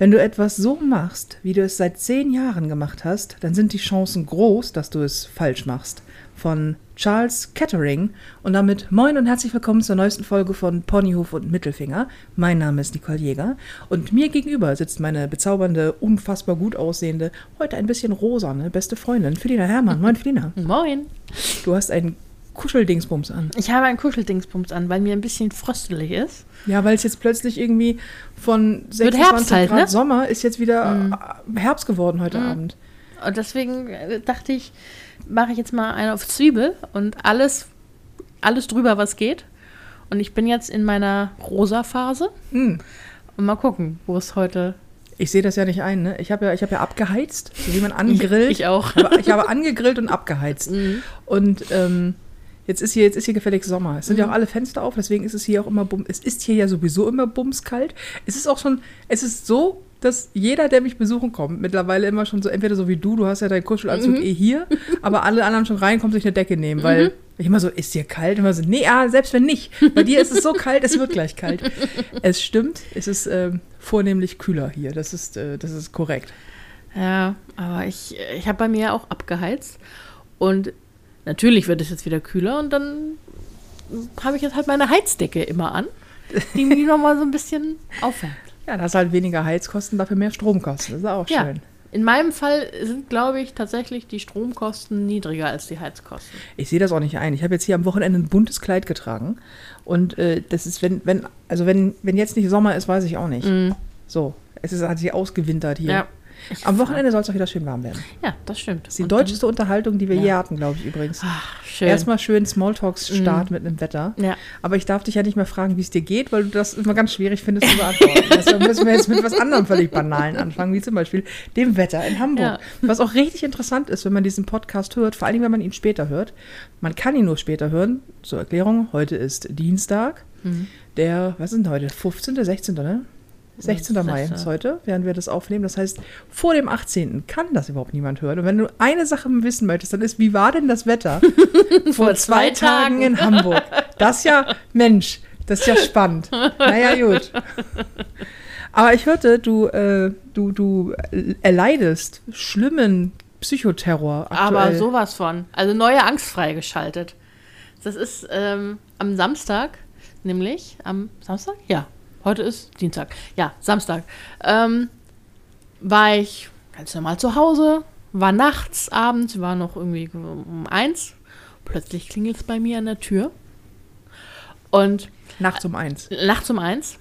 Wenn du etwas so machst, wie du es seit zehn Jahren gemacht hast, dann sind die Chancen groß, dass du es falsch machst. Von Charles Kettering und damit moin und herzlich willkommen zur neuesten Folge von Ponyhof und Mittelfinger. Mein Name ist Nicole Jäger und mir gegenüber sitzt meine bezaubernde, unfassbar gut aussehende, heute ein bisschen rosane beste Freundin Felina Herrmann. Moin Felina. Moin. Du hast einen Kuscheldingsbums an. Ich habe einen Kuscheldingsbums an, weil mir ein bisschen frostelig ist. Ja, weil es jetzt plötzlich irgendwie von Wird 26 Herbst halt, Grad ne? Sommer ist jetzt wieder äh, Herbst geworden heute Abend. Und deswegen äh, dachte ich, mache ich jetzt mal eine auf Zwiebel und alles, alles drüber, was geht. Und ich bin jetzt in meiner rosa Phase. Hm. Und mal gucken, wo es heute. Ich sehe das ja nicht ein, ne? Ich habe ja, ich hab ja abgeheizt, so wie man angrillt. Ich auch. Aber ich habe angegrillt und abgeheizt. Mhm. Und ähm, jetzt ist hier, jetzt ist hier gefällig Sommer. Es sind ja auch alle Fenster auf, deswegen ist es hier auch immer bum. Es ist hier ja sowieso immer bumskalt. Es ist auch schon, es ist so, dass jeder, der mich besuchen kommt, mittlerweile immer schon so, entweder so wie du, du hast ja deinen Kuschelanzug eh hier, aber alle anderen schon reinkommen, sich eine Decke nehmen, weil ich immer so, ist dir kalt? Immer so, nee, ah, selbst wenn nicht. Bei dir ist es so kalt, es wird gleich kalt. Es stimmt, es ist ähm, vornehmlich kühler hier. Das ist, äh, das ist korrekt. Ja, aber ich, ich habe bei mir auch abgeheizt. Und natürlich wird es jetzt wieder kühler und dann habe ich jetzt halt meine Heizdecke immer an, die mich nochmal so ein bisschen aufwärmt. Ja, das ist halt weniger Heizkosten, dafür mehr Stromkosten. Das ist auch Ja. schön. In meinem Fall sind, glaube ich, tatsächlich die Stromkosten niedriger als die Heizkosten. Ich sehe das auch nicht ein. Ich habe jetzt hier am Wochenende ein buntes Kleid getragen. Und äh, das ist, wenn, wenn, also wenn, wenn jetzt nicht Sommer ist, weiß ich auch nicht. So, es ist, hat sich ausgewintert hier. Ja. Ich Am Wochenende soll es auch wieder schön warm werden. Ja, das stimmt. Das ist die Und deutscheste Unterhaltung, die wir Ja. je hatten, glaube ich übrigens. Dann, ach, schön. Erstmal schön Smalltalks-Start mit einem Wetter. Ja. Aber ich darf dich ja nicht mehr fragen, wie es dir geht, weil du das immer ganz schwierig findest zu beantworten. Deshalb müssen wir jetzt mit was anderem völlig Banalen anfangen, wie zum Beispiel dem Wetter in Hamburg. Ja. Was auch richtig interessant ist, wenn man diesen Podcast hört, vor allem wenn man ihn später hört. Man kann ihn nur später hören. Zur Erklärung, heute ist Dienstag, Mhm. der, was ist denn heute? 15., 16., ne? 16. Mai 16.. ist heute, während wir das aufnehmen. Das heißt, vor dem 18. kann das überhaupt niemand hören. Und wenn du eine Sache wissen möchtest, dann ist, wie war denn das Wetter vor zwei Tagen in Hamburg? Das ja, Mensch, das ist ja spannend. Naja, gut. Aber ich hörte, du, äh, du, du erleidest schlimmen Psychoterror aktuell. Aber sowas von. Also neue Angst freigeschaltet. Das ist ähm, am Samstag, nämlich am Samstag? Ja, heute ist Dienstag. Ja, Samstag. Ähm, war ich ganz normal zu Hause, war nachts, abends, war noch irgendwie um eins. Plötzlich klingelt es bei mir an der Tür. Und Nachts um eins. nachts um eins.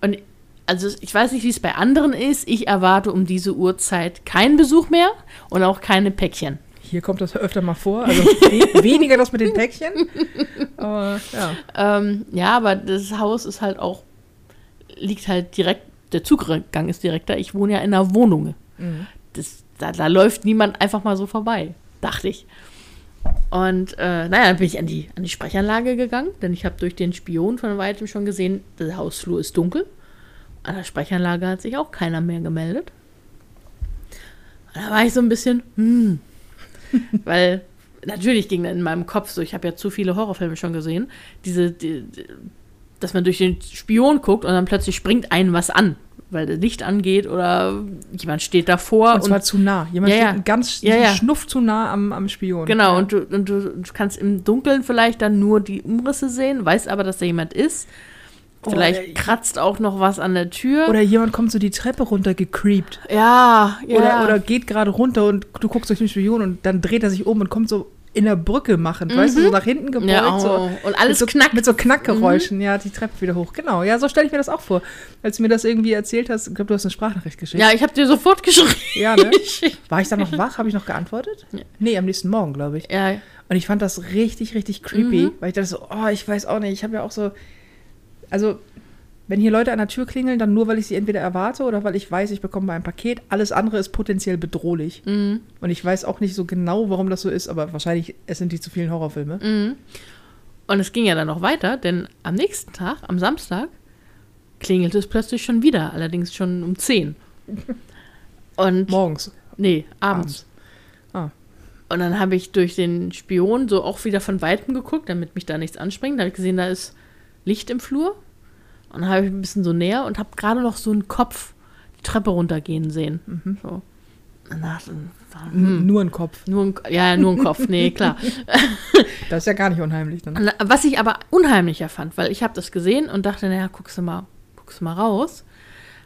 Und also ich weiß nicht, wie es bei anderen ist. Ich erwarte um diese Uhrzeit keinen Besuch mehr und auch keine Päckchen. Hier kommt das öfter mal vor. Also we weniger das mit den Päckchen. Aber ja. Ähm, ja, aber das Haus ist halt auch, liegt halt direkt, der Zuggang ist direkt da. Ich wohne ja in einer Wohnung. Das, da, da läuft niemand einfach mal so vorbei, dachte ich. Und äh, naja, dann bin ich an die, an die Sprechanlage gegangen, denn ich habe durch den Spion von weitem schon gesehen, der Hausflur ist dunkel. An der Sprechanlage hat sich auch keiner mehr gemeldet. Und da war ich so ein bisschen, hm. Weil natürlich ging in meinem Kopf so, ich habe ja zu viele Horrorfilme schon gesehen, diese, die, die, dass man durch den Spion guckt und dann plötzlich springt einem was an, weil das Licht angeht oder jemand steht davor. Und zwar zu nah. Jemand Ja, steht ganz Ja, ja. Schnuff zu nah am, am Spion. Genau, Ja. und, du, und du, du kannst im Dunkeln vielleicht dann nur die Umrisse sehen, weißt aber, dass da jemand ist. Vielleicht Oder- kratzt auch noch was an der Tür. Oder jemand kommt so die Treppe runter gecreept. ja, ja. Oder, oder geht gerade runter und du guckst durch den Spion und dann dreht er sich um und kommt so in der Brücke machend, weißt du, so nach hinten gebeugt. Mhm. Ja, so, oh. Und alles mit so, knackt. Mhm. Mit so Knackgeräuschen, ja, die Treppe wieder hoch. Genau, ja, so stelle ich mir das auch vor. Als du mir das irgendwie erzählt hast, ich glaube, du hast eine Sprachnachricht geschickt. ja, ich habe dir sofort geschrieben. Ja, ne? War ich da noch wach? Habe ich noch geantwortet? Ja. Nee, am nächsten Morgen, glaube ich. ja, Und ich fand das richtig, richtig creepy, Mhm. weil ich dachte so, oh, ich weiß auch nicht, ich habe ja auch so, also wenn hier Leute an der Tür klingeln, dann nur, weil ich sie entweder erwarte oder weil ich weiß, ich bekomme ein Paket. Alles andere ist potenziell bedrohlich. Mhm. Und ich weiß auch nicht so genau, warum das so ist, aber wahrscheinlich es sind die zu vielen Horrorfilme. Mhm. Und es ging ja dann noch weiter, denn am nächsten Tag, am Samstag, klingelte es plötzlich schon wieder, allerdings schon um 10. Und Morgens. nee, abends. Ah. Und dann habe ich durch den Spion so auch wieder von Weitem geguckt, damit mich da nichts anspringt. Da habe ich gesehen, da ist Licht im Flur. Und dann habe ich ein bisschen so näher und habe gerade noch so einen Kopf die Treppe runtergehen sehen. Mhm. So. Na, N- Nur ein Kopf. nur ein, ja, nur ein Kopf, nee, klar. Das ist ja gar nicht unheimlich dann. Was ich aber unheimlicher fand, weil ich habe das gesehen und dachte, naja, guckst du mal, guckst du mal raus.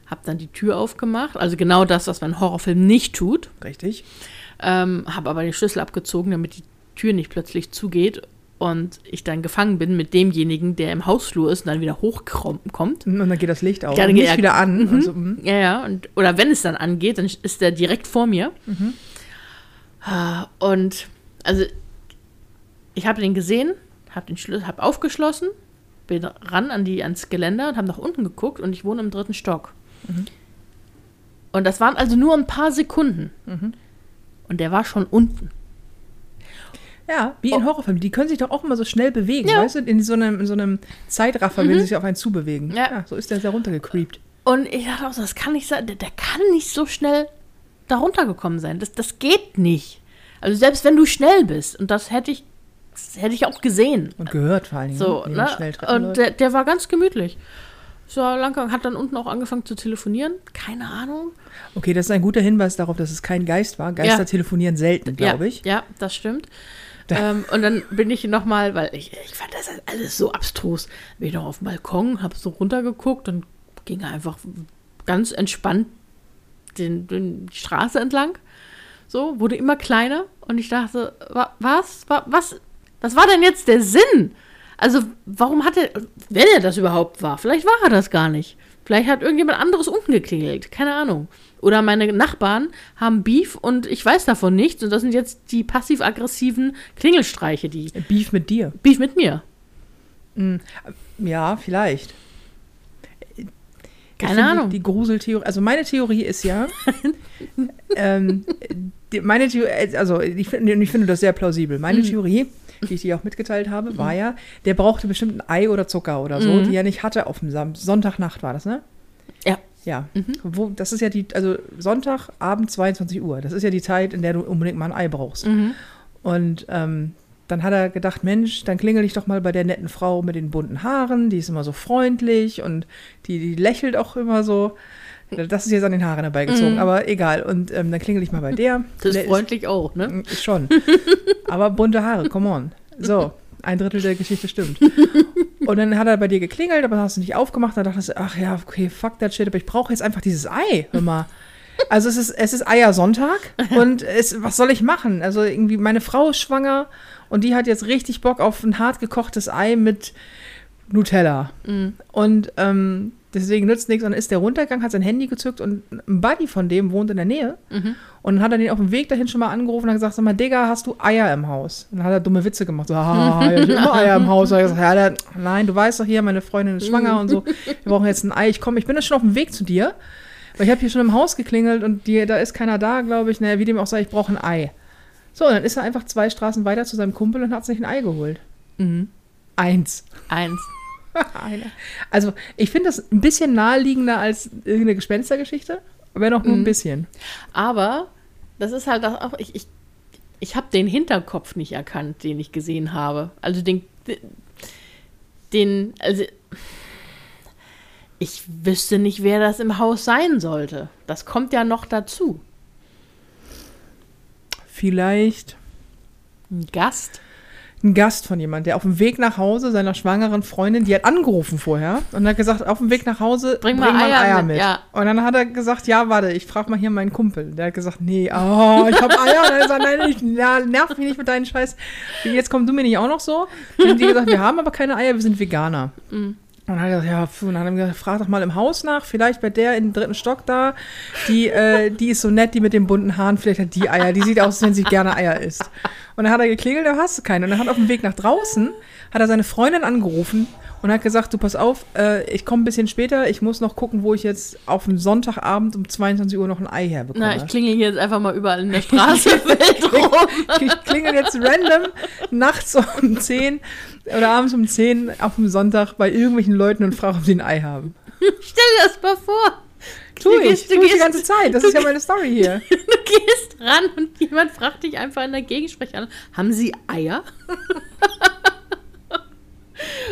Hab dann die Tür aufgemacht, also genau das, was man im Horrorfilm nicht tut. Richtig. Ähm, habe aber den Schlüssel abgezogen, damit die Tür nicht plötzlich zugeht und ich dann gefangen bin mit demjenigen, der im Hausflur ist und dann wieder hochkommt. Und dann geht das Licht aus. Ja, dann geht er- wieder an. Mhm. Also, mhm. Ja, ja, und, oder wenn es dann angeht, dann ist der direkt vor mir. Ah, Und also ich habe den gesehen, habe den Schlüssel, habe aufgeschlossen, bin ran an die ans Geländer und habe nach unten geguckt und ich wohne im dritten Stock. Und das waren also nur ein paar Sekunden. Und der war schon unten. Ja, wie in Horrorfilmen. Die können sich doch auch immer so schnell bewegen, Oh. Ja. weißt du? In so einem, in so einem Zeitraffer, wenn sie sich auf einen zubewegen. Ja. so ist der sehr runtergecreept. Und ich dachte auch so, das kann nicht sein, der, der kann nicht so schnell da runtergekommen sein. Das, das geht nicht. Also selbst wenn du schnell bist, und das hätte ich, das hätte ich auch gesehen. Und gehört vor allen Dingen. So, ne? Treppen Und der, der war ganz gemütlich. So lang, hat dann unten auch angefangen zu telefonieren. Keine Ahnung. Okay, das ist ein guter Hinweis darauf, dass es kein Geist war. Geister Ja. telefonieren selten, glaube ja, ich. Ja, das stimmt. Ähm, und dann bin ich nochmal, weil ich, ich fand das halt alles so abstrus, bin ich noch auf dem Balkon, habe so runtergeguckt und ging einfach ganz entspannt den, den, Straße entlang. So, wurde immer kleiner und ich dachte, wa, was, wa, was, was war denn jetzt der Sinn? Also, warum hat er, wenn er das überhaupt war, vielleicht war er das gar nicht. Vielleicht hat irgendjemand anderes unten geklingelt, keine Ahnung. Oder meine Nachbarn haben Beef und ich weiß davon nichts und das sind jetzt die passiv-aggressiven Klingelstreiche, die Beef mit dir. Beef mit mir. Ja, vielleicht. Ich Keine finde Ahnung. Die, Gruseltheorie. Also meine Theorie ist ja, ähm, die, meine Theorie, also ich finde, ich finde das sehr plausibel. Mhm. Meine Theorie, die ich dir auch mitgeteilt habe, war ja, der brauchte bestimmt ein Ei oder Zucker oder so, Mhm. die er nicht hatte auf dem Sam Sonntagnacht war das, ne? Ja. Ja. Mhm. Wo, das ist ja die, also Sonntagabend 22 Uhr. Das ist ja die Zeit, in der du unbedingt mal ein Ei brauchst. Mhm. Und ähm, dann hat er gedacht, Mensch, dann klingel ich doch mal bei der netten Frau mit den bunten Haaren, die ist immer so freundlich und die, die lächelt auch immer so. Das ist jetzt an den Haaren herbeigezogen, aber egal. Und ähm, dann klingel ich mal bei der. Das ist freundlich auch, ne? Ist, schon. aber bunte Haare, come on. So, ein Drittel der Geschichte stimmt. Und dann hat er bei dir geklingelt, aber hast du nicht aufgemacht. Dann dachtest du, ach ja, okay, fuck that shit, aber ich brauche jetzt einfach dieses Ei. Hör mal. Also es ist, es ist Eiersonntag und es, was soll ich machen? Also irgendwie, meine Frau ist schwanger und die hat jetzt richtig Bock auf ein hart gekochtes Ei mit Nutella. Und ähm, deswegen nützt nichts. Und dann ist der runtergegangen, hat sein Handy gezückt und ein Buddy von dem wohnt in der Nähe. Und dann hat er den auf dem Weg dahin schon mal angerufen und hat gesagt, sag mal, Digga, hast du Eier im Haus? Und dann hat er dumme Witze gemacht. So, ja, ich hab immer Eier im Haus. Und er hat gesagt, ja, der, nein, du weißt doch hier, meine Freundin ist schwanger und so. Wir brauchen jetzt ein Ei. Ich komme, ich bin jetzt schon auf dem Weg zu dir. Weil ich habe hier schon im Haus geklingelt und die, da ist keiner da, glaube ich. Naja, wie dem auch sei, ich brauche ein Ei. So, und dann ist er einfach zwei Straßen weiter zu seinem Kumpel und hat sich ein Ei geholt. Mhm. Eins. Eins. Also, ich finde das ein bisschen naheliegender als irgendeine Gespenstergeschichte, aber noch nur ein bisschen. Aber das ist halt auch, ich, ich, ich habe den Hinterkopf nicht erkannt, den ich gesehen habe. Also den, den, also ich wüsste nicht, wer das im Haus sein sollte. Das kommt ja noch dazu. Vielleicht Ein Gast. Ein Gast von jemand, der auf dem Weg nach Hause seiner schwangeren Freundin, die hat angerufen vorher und hat gesagt, auf dem Weg nach Hause Bring mal Eier mit, ja. Und dann hat er gesagt, ja, warte, ich frage mal hier meinen Kumpel. Der hat gesagt, nee, oh, ich habe Eier. Und er gesagt, nein, ich, ja, nerv mich nicht mit deinen Scheiß. Jetzt komm du mir nicht auch noch so. Und die gesagt, wir haben aber keine Eier, wir sind Veganer. Mhm. Und dann hat er gesagt, ja, pf, und dann haben wir gesagt, frag doch mal im Haus nach, vielleicht bei der im dritten Stock da, die, äh, die ist so nett, die mit den bunten Haaren, vielleicht hat die Eier, die sieht aus, als wenn sie gerne Eier isst. Und dann hat er geklingelt, da hast du keine. Und dann hat auf dem Weg nach draußen, hat er seine Freundin angerufen und hat gesagt, du pass auf, äh, ich komme ein bisschen später, ich muss noch gucken, wo ich jetzt auf dem Sonntagabend um 22 Uhr noch ein Ei herbekomme. Na, ich klingel jetzt einfach mal überall in der Straße wild rum. Ich klingel jetzt random nachts um 10 oder abends um 10 auf dem Sonntag bei irgendwelchen Leuten und frage, ob sie ein Ei haben. Stell dir das mal vor. Tu ich, gehst- tu ich die ganze Zeit. Das ist ja meine Story hier. Du gehst ran und jemand fragt dich einfach in der Gegensprechung an, haben Sie Eier?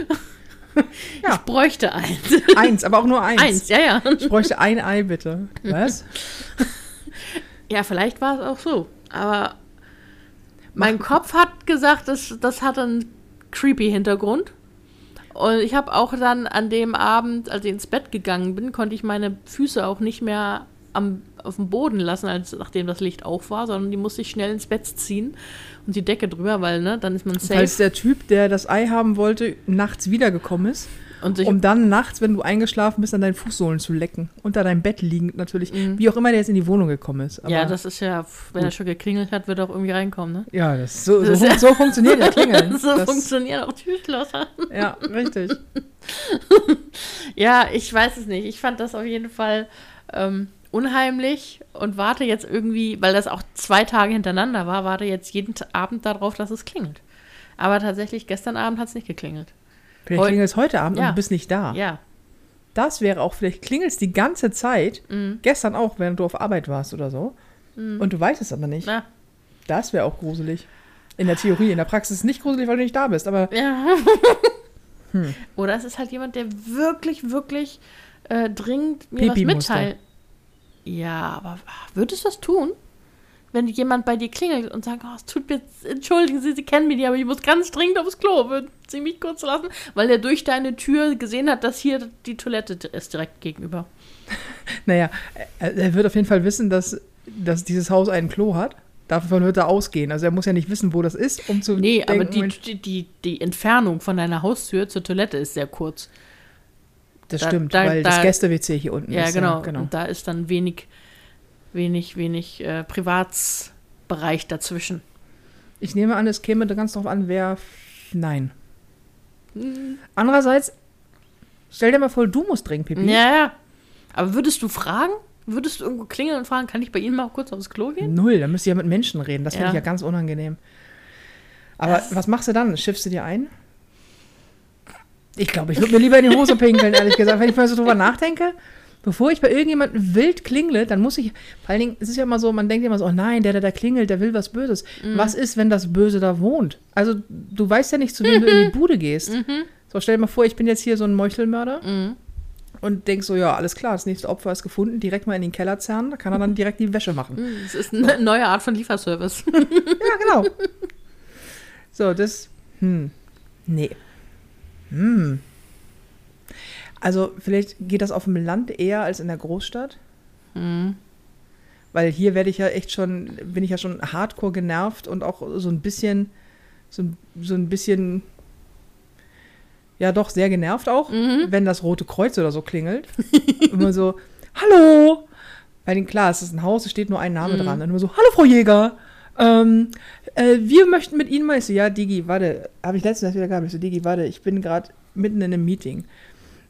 Ja. Ich bräuchte eins. Eins, aber auch nur eins. Eins, ja, ja. Ich bräuchte ein Ei, bitte. Was? Ja, vielleicht war es auch so. Aber mein Kopf hat gesagt, das, das hat einen creepy Hintergrund. Und ich habe auch dann an dem Abend, als ich ins Bett gegangen bin, konnte ich meine Füße auch nicht mehr am, auf dem Boden lassen, als nachdem das Licht auf war, sondern die musste ich schnell ins Bett ziehen und die Decke drüber, weil ne, dann ist man safe. Falls der Typ, der das Ei haben wollte, nachts wiedergekommen ist, und um dann nachts, wenn du eingeschlafen bist, an deinen Fußsohlen zu lecken. Unter deinem Bett liegend natürlich. Wie auch immer der jetzt in die Wohnung gekommen ist. Aber Mhm. ja, das ist ja, wenn er schon geklingelt hat, wird er auch irgendwie reinkommen, ne? ja, das, so, Das so, ja- so funktioniert ja Klingeln. so das, funktioniert auch Türschlosser. Ja, richtig. Ja, ich weiß es nicht. Ich fand das auf jeden Fall ähm, unheimlich und warte jetzt irgendwie, weil das auch zwei Tage hintereinander war, warte jetzt jeden Abend darauf, dass es klingelt. Aber tatsächlich, gestern Abend hat es nicht geklingelt. Vielleicht klingelt es heute Abend Ja. und du bist nicht da. Ja. Das wäre auch, vielleicht klingelt es die ganze Zeit. Mhm. Gestern auch, während du auf Arbeit warst oder so. Und du weißt es aber nicht. Na, Das wäre auch gruselig. In der Theorie, in der Praxis ist es nicht gruselig, weil du nicht da bist. Aber ja. Hm. Oder es ist halt jemand, der wirklich, wirklich äh, dringend mir Pipi was musste. Ja, aber würdest du das tun? Wenn jemand bei dir klingelt und sagt, oh, es tut mir, entschuldigen Sie, Sie kennen mich nicht, aber ich muss ganz dringend aufs Klo, würden Sie mich kurz lassen? Weil er durch deine Tür gesehen hat, dass hier die Toilette ist direkt gegenüber. naja, er, wird auf jeden Fall wissen, dass, dass dieses Haus ein Klo hat. Davon wird er ausgehen. Also er muss ja nicht wissen, wo das ist, um zu Nee, denken, aber die, die, die, die Entfernung von deiner Haustür zur Toilette ist sehr kurz. Das da- stimmt, da- weil das da- Gäste-WC hier unten Ja, ist. genau. genau. Und da ist dann wenig, wenig, wenig äh, Privatsbereich dazwischen. Ich nehme an, es käme da ganz drauf an, wer. Nein. Hm. Andererseits, stell dir mal vor, du musst dringend pipi. Ja, ja. Aber würdest du fragen? Würdest du irgendwo klingeln und fragen, kann ich bei Ihnen mal kurz aufs Klo gehen? Null, da müsst ihr ja mit Menschen reden. Das finde Ja. ich ja ganz unangenehm. Aber Das- was machst du dann? Schiffst du dir ein? Ich glaube, ich würde mir lieber in die Hose pinkeln, ehrlich gesagt. Wenn ich mal so drüber nachdenke, bevor ich bei irgendjemandem wild klingle, dann muss ich, vor allen Dingen, es ist ja immer so, man denkt immer so, oh nein, der, der da klingelt, der will was Böses. Mhm. Was ist, wenn das Böse da wohnt? Also, du weißt ja nicht, zu wem du in die Bude gehst. Mhm. So, stell dir mal vor, ich bin jetzt hier so ein Meuchelmörder Mhm. und denk so, ja, alles klar, das nächste Opfer ist gefunden, direkt mal in den Keller zerren, da kann er dann direkt die Wäsche machen. Hm, Das ist eine neue Art von Lieferservice. Ja, genau. So, das. Hm. Nee. Hm. Also, vielleicht geht das auf dem Land eher als in der Großstadt. Mhm. Weil hier werde ich ja echt schon, bin ich ja schon hardcore genervt und auch so ein bisschen, so, ein- so ein bisschen, ja doch, sehr genervt auch, Mhm. wenn das Rote Kreuz oder so klingelt. immer so, hallo! Weil den, klar, es ist ein Haus, es steht nur ein Name Mhm. dran. Und immer so, hallo Frau Jäger! Ähm, äh, wir möchten mit Ihnen mal. Ich so, ja, Digi, warte. Habe ich letztens wieder gehabt. Ich so, Digi, warte, ich bin gerade mitten in einem Meeting.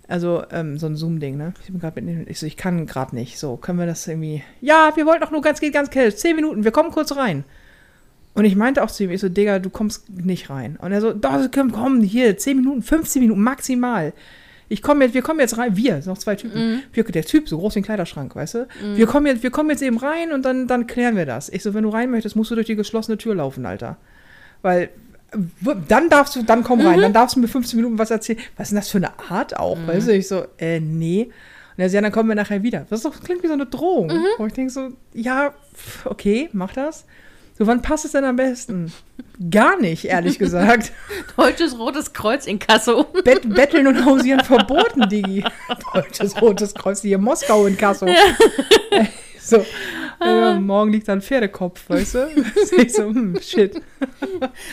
Also, ähm, so ein Zoom-Ding, ne? Ich bin gerade mitten in, ich so, ich kann gerade nicht. So, können wir das irgendwie. Ja, wir wollten doch nur ganz, geht ganz schnell. Zehn Minuten, wir kommen kurz rein. Und ich meinte auch zu ihm, ich so, Digga, du kommst nicht rein. Und er so, doch, komm, komm, hier, 10 Minuten, 15 Minuten maximal. Ich komme jetzt, wir kommen jetzt rein, wir, sind noch zwei Typen. Wir, der Typ, so groß wie ein Kleiderschrank, weißt du? Wir kommen jetzt, wir kommen jetzt eben rein und dann, dann klären wir das. Ich so, wenn du rein möchtest, musst du durch die geschlossene Tür laufen, Alter. Weil dann darfst du, dann komm rein, dann darfst du mir 15 Minuten was erzählen. Was ist denn das für eine Art auch, weißt du? Ich so, äh, nee. Und er so, ja, dann kommen wir nachher wieder. Das doch, klingt wie so eine Drohung. Wo ich denke so, ja, okay, mach das. So, wann passt es denn am besten? Gar nicht, ehrlich gesagt. Deutsches Rotes Kreuz in Kasso. Bet Betteln und Hausieren verboten, Digi. Deutsches Rotes Kreuz hier in Moskau in Kassel. So, äh, morgen liegt da ein Pferdekopf, weißt du? ich so, hm, shit.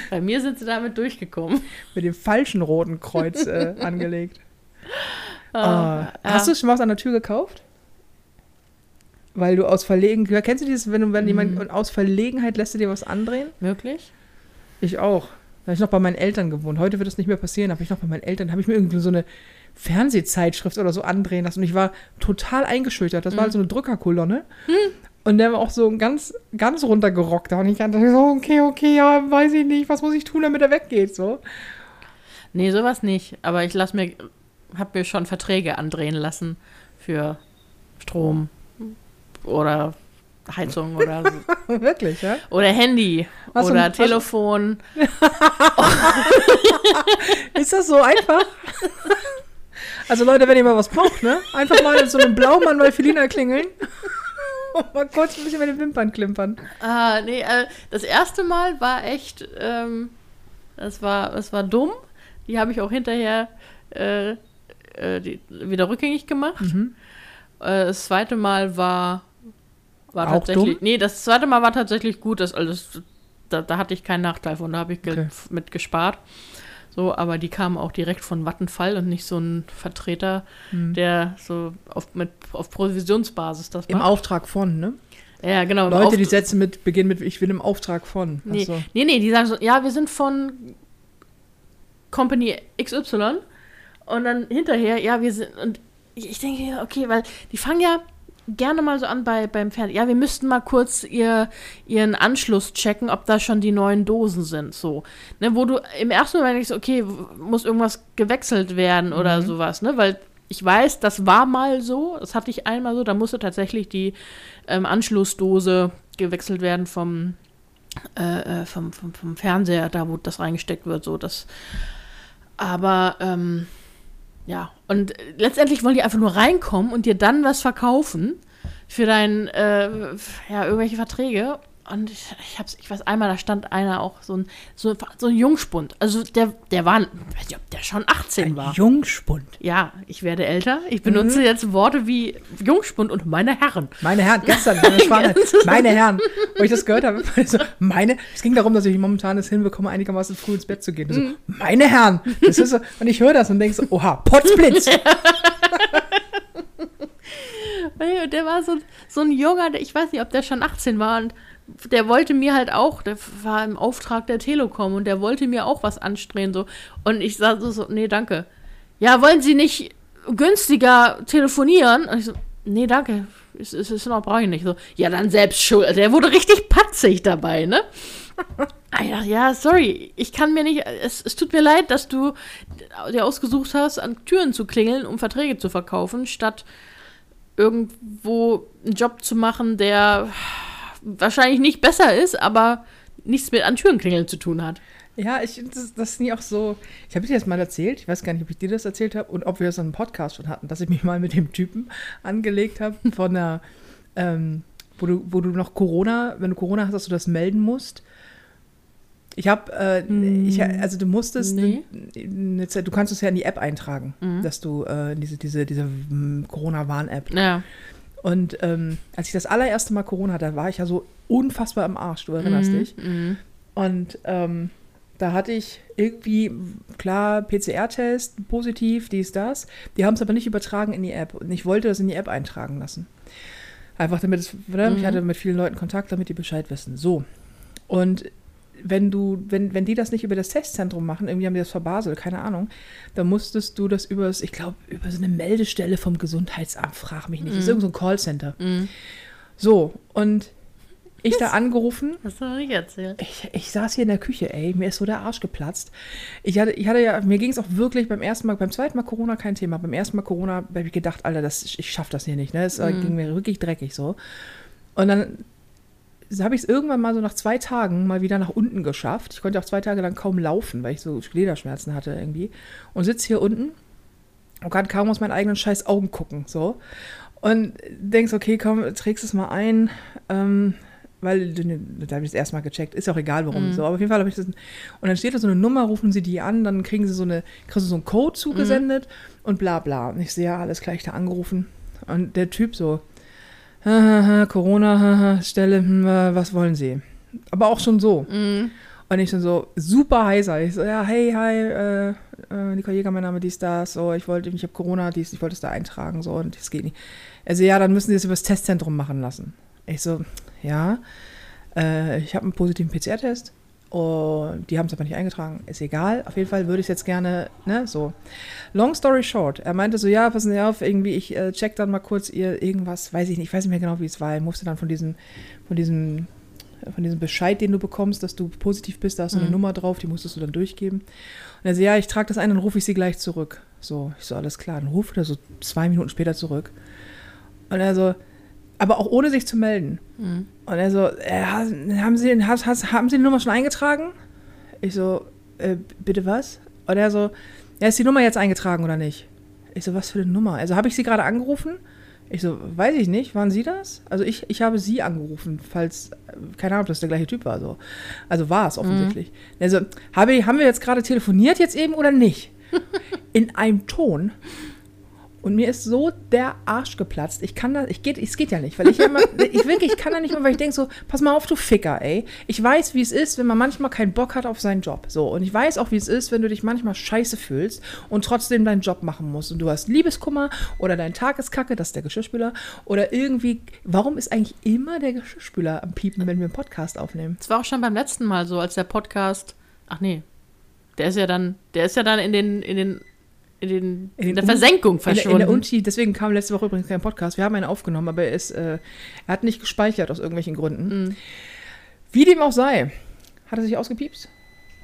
Bei mir sind sie damit durchgekommen. Mit dem falschen roten Kreuz äh, angelegt. Ah, Ah, Hast du schon was an der Tür gekauft? Weil du aus Verlegenheit, kennst du dieses, wenn, du, wenn jemand und aus Verlegenheit lässt du dir was andrehen? Wirklich? Ich auch. Da habe ich noch bei meinen Eltern gewohnt. Heute wird das nicht mehr passieren, aber ich noch bei meinen Eltern, habe ich mir irgendwie so eine Fernsehzeitschrift oder so andrehen lassen. Und ich war total eingeschüchtert. Das war halt so eine Drückerkolonne. Und der war auch so ganz, ganz runtergerockt. Und ich dachte so, okay, okay, ja, weiß ich nicht, was muss ich tun, damit er weggeht, so. Nee, sowas nicht. Aber ich lass mir, hab mir schon Verträge andrehen lassen für Strom oder Heizung oder so. Wirklich, ja? Oder Handy Was oder was- Telefon. Ist das so einfach? Also Leute, wenn ihr mal was braucht, ne? Einfach mal in so einem Blaumann bei Felina klingeln. Und mal kurz ein bisschen mit den Wimpern klimpern. Ah, nee, äh, das erste Mal war echt, ähm, das war, das war dumm. Die habe ich auch hinterher äh, äh, wieder rückgängig gemacht. Mhm. Äh, das zweite Mal war, war Auch tatsächlich, dumm? nee, das zweite Mal war tatsächlich gut. Das alles, da, da hatte ich keinen Nachteil von, da habe ich Okay. mit gespart. So, aber die kamen auch direkt von Vattenfall und nicht so ein Vertreter, Mhm. der so auf, mit, auf Provisionsbasis das Im macht. Auftrag von, ne? Ja, genau. im Leute, die Sätze mit beginnen mit Ich will im Auftrag von. Nee, so. nee, nee, die sagen so, ja, wir sind von Company XY und dann hinterher, ja, wir sind, und ich, denke, okay, weil die fangen ja gerne mal so an bei, beim Fernsehen, ja, wir müssten mal kurz ihr, ihren Anschluss checken, ob da schon die neuen Dosen sind, so. Ne, wo du im ersten Moment denkst, okay, muss irgendwas gewechselt werden oder Mhm. sowas, ne, weil ich weiß, das war mal so, das hatte ich einmal so, da musste tatsächlich die ähm, Anschlussdose gewechselt werden vom äh, äh, vom, vom, vom Fernseher, da wo das reingesteckt wird, so das. Aber ähm, ja, und letztendlich wollen die einfach nur reinkommen und dir dann was verkaufen für dein, äh, ja, irgendwelche Verträge. Und ich, ich, hab's, ich weiß einmal, da stand einer auch so ein, so, so ein Jungspund. Also der, der war, ich weiß nicht, ob der schon 18 war. Jungspund. Ja, ich werde älter. Ich benutze jetzt Worte wie Jungspund und meine Herren. Meine Herren, gestern, meine Schwanger, meine Herren, wo ich das gehört habe, war ich so, meine, es ging darum, dass ich momentan es hinbekomme, einigermaßen früh ins Bett zu gehen. Und So, Mhm. meine Herren, das ist so, und ich höre das und denke so, oha, Potzblitz. Ey, Der war so, so ein Junger, ich weiß nicht, ob der schon 18 war und der wollte mir halt auch, der war im Auftrag der Telekom und der wollte mir auch was anstrehen so und ich sag so, so nee, danke. Ja, wollen Sie nicht günstiger telefonieren? Und ich so, nee, danke. Es ist, ist noch brauche ich nicht so. Ja, dann selbst schuld. Der wurde richtig patzig dabei, ne? Ah, ja, ja, sorry, ich kann mir nicht, es, es tut mir leid, dass du dir ausgesucht hast, an Türen zu klingeln, um Verträge zu verkaufen, statt irgendwo einen Job zu machen, der wahrscheinlich nicht besser ist, aber nichts mit an Türen klingeln zu tun hat. Ja, ich, das, das ist nie auch so. Ich habe dir das mal erzählt. Ich weiß gar nicht, ob ich dir das erzählt habe und ob wir das in einem Podcast schon hatten, dass ich mich mal mit dem Typen angelegt habe von der, ähm, wo du, wo du noch Corona, wenn du Corona hast, dass du das melden musst. Ich habe, äh, ich, also du musstest, Nee. eine Zeit- du kannst es ja in die App eintragen, dass du äh, diese, diese, diese mm, Corona-Warn-App. Ja. Und ähm, als ich das allererste Mal Corona hatte, war ich ja so unfassbar am Arsch, du erinnerst dich. Mhm. Und ähm, da hatte ich irgendwie, klar, PCR-Test, positiv, dies, das. Die haben es aber nicht übertragen in die App. Und ich wollte das in die App eintragen lassen. Einfach damit es, ne? ich Mhm. hatte mit vielen Leuten Kontakt, damit die Bescheid wissen. So. Und wenn du, wenn, wenn die das nicht über das Testzentrum machen, irgendwie haben die das verbaselt, keine Ahnung, dann musstest du das über, ich glaube, über so eine Meldestelle vom Gesundheitsamt, frag mich nicht. Das ist irgend so ein Callcenter. Mhm. So, und ich da angerufen, Hast du noch nicht erzählt. ich, ich saß hier in der Küche, ey, mir ist so der Arsch geplatzt. Ich hatte, ich hatte ja, mir ging es auch wirklich beim ersten Mal, beim zweiten Mal Corona kein Thema. Beim ersten Mal Corona habe ich gedacht, Alter, das, ich schaff das hier nicht. Ne? Es äh, ging mir wirklich dreckig so. Und dann habe ich es irgendwann mal so nach zwei Tagen mal wieder nach unten geschafft. Ich konnte auch zwei Tage lang kaum laufen, weil ich so Gliederschmerzen hatte irgendwie. Und sitze hier unten und kann kaum aus meinen eigenen scheiß Augen gucken. So. Und denkst, okay, komm, trägst es mal ein. Ähm, weil da habe ich das erstmal gecheckt, ist auch egal warum. So, aber auf jeden Fall habe ich das. Und dann steht da so eine Nummer, rufen sie die an, dann kriegen sie so eine, kriegst du so einen Code zugesendet und bla bla. Und ich sehe ja alles gleich da angerufen. Und der Typ so, Corona, Stelle, hm, was wollen Sie? Aber auch schon so. Mhm. Und ich dann so super heiser. Ich so, ja, hey, hi, äh, äh, Nicole Jäger, mein Name, dies, das. So, ich wollte, ich habe Corona, dies, ich wollte es da eintragen, so, und das geht nicht. Also, ja, dann müssen Sie es übers Testzentrum machen lassen. Ich so, ja, äh, ich habe einen positiven PCR-Test. Und die haben es aber nicht eingetragen. Ist egal. Auf jeden Fall würde ich es jetzt gerne, ne, so. Long story short. Er meinte so, ja, passen Sie auf, irgendwie, ich äh, check dann mal kurz ihr irgendwas, weiß ich nicht, ich weiß nicht mehr genau, wie es war. Er musste dann von diesem, von diesem von diesem Bescheid, den du bekommst, dass du positiv bist, da hast du eine Mhm. Nummer drauf, die musstest du dann durchgeben. Und er so, ja, ich trage das ein, dann rufe ich sie gleich zurück. So, ich so, alles klar, dann rufe er so zwei Minuten später zurück. Und er so, aber auch ohne sich zu melden. Mhm. Und er so, äh, haben, Sie, has, has, haben Sie die Nummer schon eingetragen? Ich so, äh, bitte was? Und er so, ja, ist die Nummer jetzt eingetragen oder nicht? Ich so, was für eine Nummer? Also habe ich Sie gerade angerufen? Ich so, weiß ich nicht, waren Sie das? Also ich, ich habe Sie angerufen, falls, keine Ahnung, ob das der gleiche Typ war. So. Also war es offensichtlich. Mhm. Also, habe, haben wir jetzt gerade telefoniert jetzt eben oder nicht? In einem Ton, und mir ist so der Arsch geplatzt. Ich kann da, ich geht, es geht ja nicht, weil ich ja immer, ich wirklich, ich kann da nicht mehr, weil ich denke so, pass mal auf, du Ficker, ey. Ich weiß, wie es ist, wenn man manchmal keinen Bock hat auf seinen Job. So. Und ich weiß auch, wie es ist, wenn du dich manchmal scheiße fühlst und trotzdem deinen Job machen musst. Und du hast Liebeskummer oder dein Tag ist kacke, das ist der Geschirrspüler. Oder irgendwie, warum ist eigentlich immer der Geschirrspüler am Piepen, wenn wir einen Podcast aufnehmen? Das war auch schon beim letzten Mal so, als der Podcast, ach nee, der ist ja dann, der ist ja dann in den, in den in, den, in, in der Versenkung verschwunden. In der, in der deswegen kam letzte Woche übrigens kein Podcast. Wir haben einen aufgenommen, aber er, ist, äh, er hat nicht gespeichert aus irgendwelchen Gründen. Mhm. Wie dem auch sei, hat er sich ausgepiepst?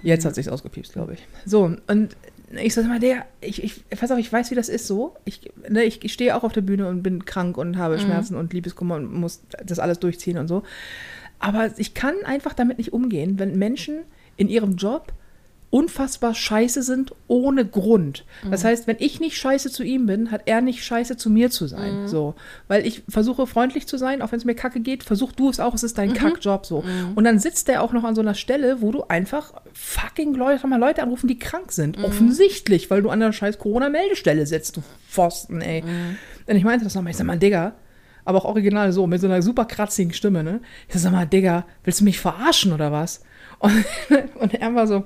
Jetzt hat er sich ausgepiepst, glaube ich. So, und ich sag mal, der, ich, ich, pass auf, ich weiß, wie das ist so. Ich, ne, ich, ich stehe auch auf der Bühne und bin krank und habe mhm. Schmerzen und Liebeskummer und muss das alles durchziehen und so. Aber ich kann einfach damit nicht umgehen, wenn Menschen in ihrem Job unfassbar scheiße sind ohne Grund. Das mhm. heißt, wenn ich nicht scheiße zu ihm bin, hat er nicht scheiße zu mir zu sein. Mhm. So. Weil ich versuche freundlich zu sein, auch wenn es mir kacke geht, versuch du es auch, es ist dein mhm. Kackjob so. Mhm. Und dann sitzt er auch noch an so einer Stelle, wo du einfach fucking Leute, mal Leute anrufen, die krank sind. Mhm. Offensichtlich, weil du an der scheiß Corona-Meldestelle sitzt, du Pfosten, ey. Und ich meinte das nochmal, ich sag mal, Digga, aber auch original so, mit so einer super kratzigen Stimme, ne? Ich sag mal, Digga, willst du mich verarschen oder was? Und, und er war so,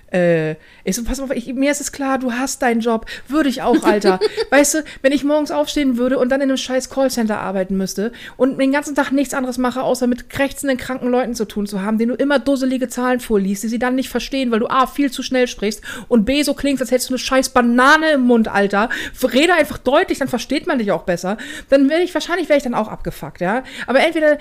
äh, ich so, pass auf, ich, mir ist es klar, du hast deinen Job. Würde ich auch, Alter. weißt du, wenn ich morgens aufstehen würde und dann in einem scheiß Callcenter arbeiten müsste und den ganzen Tag nichts anderes mache, außer mit krächzenden, kranken Leuten zu tun zu haben, denen du immer dusselige Zahlen vorliest, die sie dann nicht verstehen, weil du A, viel zu schnell sprichst und B, so klingst, als hättest du eine scheiß Banane im Mund, Alter. Rede einfach deutlich, dann versteht man dich auch besser. Dann werde ich, wahrscheinlich wäre ich dann auch abgefuckt, ja. Aber entweder,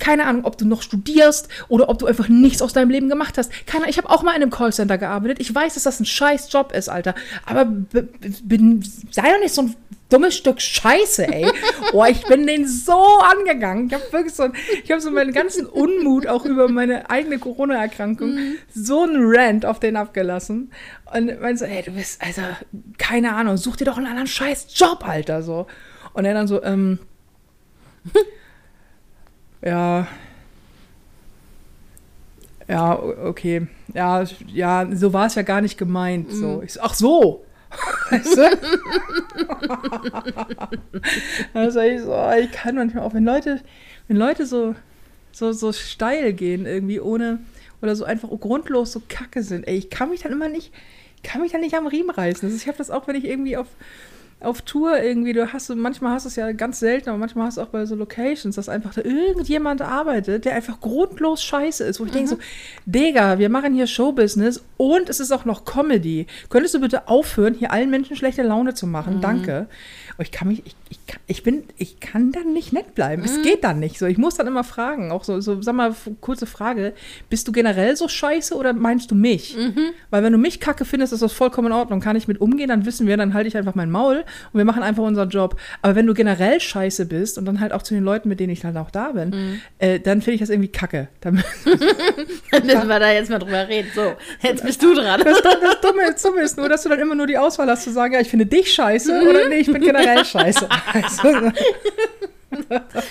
keine Ahnung, ob du noch studierst oder ob du einfach nichts aus deinem Leben gemacht hast. Keine ich habe auch mal in einem Callcenter gearbeitet gearbeitet. Ich weiß, dass das ein scheiß Job ist, Alter. Aber bin, sei doch nicht so ein dummes Stück Scheiße, ey. Oh, ich bin den so angegangen. Ich habe wirklich so, ich habe so meinen ganzen Unmut auch über meine eigene Corona-Erkrankung mhm. so einen Rant auf den abgelassen. Und meinte so, ey, du bist, also, keine Ahnung, such dir doch einen anderen scheiß Job, Alter, so. Und er dann so, ähm, ja, ja, okay. Ja, ja, so war es ja gar nicht gemeint. So. Mhm. Ich ach so. Weißt du? also ich so, ich kann manchmal auch, wenn Leute, wenn Leute so, so, so steil gehen, irgendwie ohne, oder so einfach grundlos so kacke sind, ey, ich kann mich dann immer nicht, kann mich dann nicht am Riemen reißen. Also ich habe das auch, wenn ich irgendwie auf, auf Tour irgendwie, du hast, manchmal hast du es ja ganz selten, aber manchmal hast du auch bei so Locations, dass einfach da irgendjemand arbeitet, der einfach grundlos scheiße ist, wo ich mhm. denke so, Digga, wir machen hier Showbusiness und es ist auch noch Comedy. Könntest du bitte aufhören, hier allen Menschen schlechte Laune zu machen? Mhm. Danke. Und ich kann mich, ich, ich, ich bin, ich kann dann nicht nett bleiben. Mhm. Es geht dann nicht so. Ich muss dann immer fragen, auch so, so, sag mal, kurze Frage, bist du generell so scheiße oder meinst du mich? Mhm. Weil wenn du mich kacke findest, ist das vollkommen in Ordnung, kann ich mit umgehen, dann wissen wir, dann halte ich einfach mein Maul und wir machen einfach unseren Job. Aber wenn du generell scheiße bist und dann halt auch zu den Leuten, mit denen ich halt auch da bin, mhm. äh, dann finde ich das irgendwie kacke. Dann müssen wir da jetzt mal drüber reden. So, jetzt bist du dran. Das, das, Dumme, das Dumme ist nur, dass du dann immer nur die Auswahl hast zu sagen, ja, ich finde dich scheiße oder nee, ich bin generell scheiße. Also,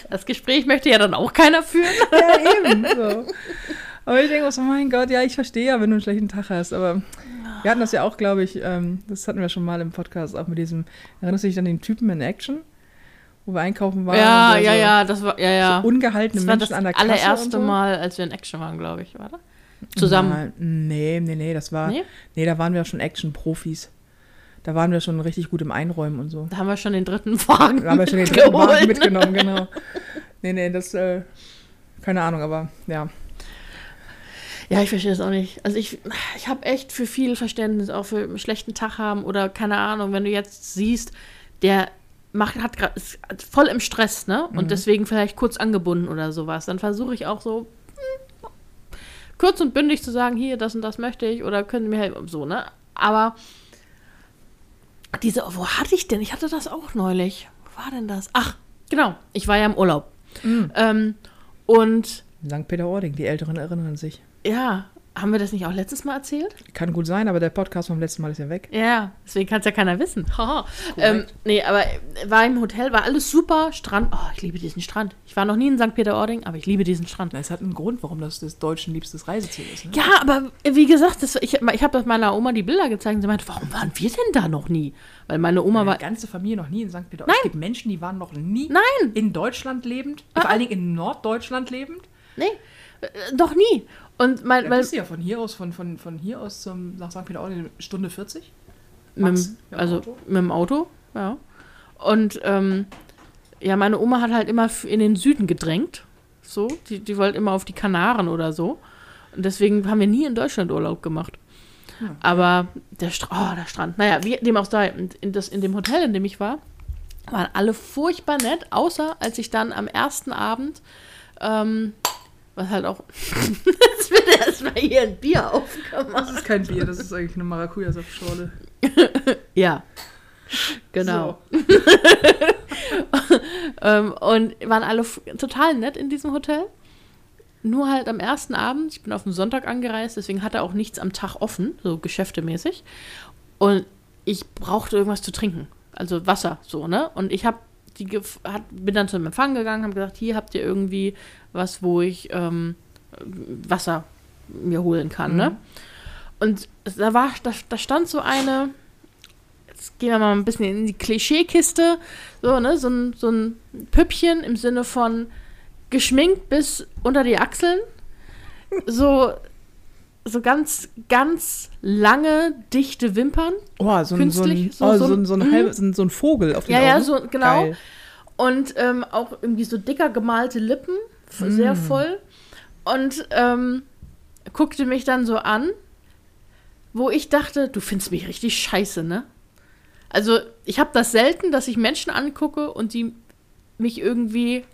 das Gespräch möchte ja dann auch keiner führen. Ja, eben. So. Aber ich denke so, mein Gott, ja, ich verstehe ja, wenn du einen schlechten Tag hast, aber wir hatten das ja auch, glaube ich, ähm, das hatten wir schon mal im Podcast, auch mit diesem, erinnerst du dich an den Typen in Action? Wo wir einkaufen waren. Ja, ja, so, ja, das war, ja, ja. So ungehaltene das Menschen das an der Kasse. Das allererste so. Mal, als wir in Action waren, glaube ich, war das? Zusammen. nee, nee, nee, das war, nee? nee, da waren wir schon Action-Profis. Da waren wir schon richtig gut im Einräumen und so. Da haben wir schon den dritten Wagen Da haben wir schon den dritten Wagen mitgenommen, genau. Nee, nee, das, äh, keine Ahnung, aber ja. Ja, ich verstehe das auch nicht. Also ich, ich habe echt für viel Verständnis, auch für einen schlechten Tag haben oder keine Ahnung, wenn du jetzt siehst, der macht, hat grad, ist voll im Stress, ne? Und mhm. deswegen vielleicht kurz angebunden oder sowas. Dann versuche ich auch so hm, kurz und bündig zu sagen, hier, das und das möchte ich oder können mir helfen, so, ne? Aber diese, wo hatte ich denn? Ich hatte das auch neulich. Wo war denn das? Ach, Genau, ich war ja im Urlaub. Mhm. Ähm, und St. Peter-Ording, die Älteren erinnern sich. Ja, haben wir das nicht auch letztes Mal erzählt? Kann gut sein, aber der Podcast vom letzten Mal ist ja weg. Ja, deswegen kann es ja keiner wissen. Ähm, nee, aber war im Hotel, war alles super. Strand, oh, ich liebe diesen Strand. Ich war noch nie in St. Peter-Ording, aber ich liebe diesen Strand. Es hat einen Grund, warum das das deutschen liebstes Reiseziel ist. Ne? Ja, aber wie gesagt, das, ich, ich habe meiner Oma die Bilder gezeigt und sie meinte, warum waren wir denn da noch nie? Weil meine Oma war. Meine ganze Familie noch nie in St. Peter. Nein. Es gibt Menschen, die waren noch nie Nein. in Deutschland lebend, Ah. vor allen Dingen in Norddeutschland lebend. Nee, äh, noch nie. Und mein, Da weil, bist du ja von hier aus, von, von, von hier aus zum, nach St. Peter-Ording eine Stunde 40. mit, Max, mit also Auto? mit dem Auto, ja. Und ähm, ja, meine Oma hat halt immer in den Süden gedrängt. So, die, die wollte immer auf die Kanaren oder so. Und deswegen haben wir nie in Deutschland Urlaub gemacht. Ja. Aber der, Stra oh, der Strand, naja, wie dem auch sei, in, das, in dem Hotel, in dem ich war, waren alle furchtbar nett, außer als ich dann am ersten Abend, ähm, was halt auch, jetzt wird erstmal hier ein Bier aufgemacht. Das ist kein Bier, das ist eigentlich eine Maracuja-Saftschorle. Ja, genau. ähm, und waren alle total nett in diesem Hotel. Nur halt am ersten Abend, ich bin auf den Sonntag angereist, deswegen hatte auch nichts am Tag offen, so geschäftemäßig. Und ich brauchte irgendwas zu trinken, also Wasser, so, ne? Und ich habe die hat, bin dann zum Empfang gegangen, habe gesagt, hier habt ihr irgendwie was, wo ich ähm, Wasser mir holen kann, ne? Und es- da war, da, da stand so eine, jetzt gehen wir mal ein bisschen in die Klischeekiste, so, ne, so ein, so ein Püppchen im Sinne von geschminkt bis unter die Achseln, so, so ganz, ganz lange, dichte Wimpern. Oh, so ein, so ein, Künstlich, so- so so ein- ein, so ein, mhm. halbes- so ein, so ein Vogel auf den Ja, Augen. ja, so, genau. Geil. Und ähm, auch irgendwie so dicker gemalte Lippen, sehr voll. Und ähm, guckte mich dann so an, wo ich dachte, du findest mich richtig scheiße, ne? Also ich habe das selten, dass ich Menschen angucke und die mich irgendwie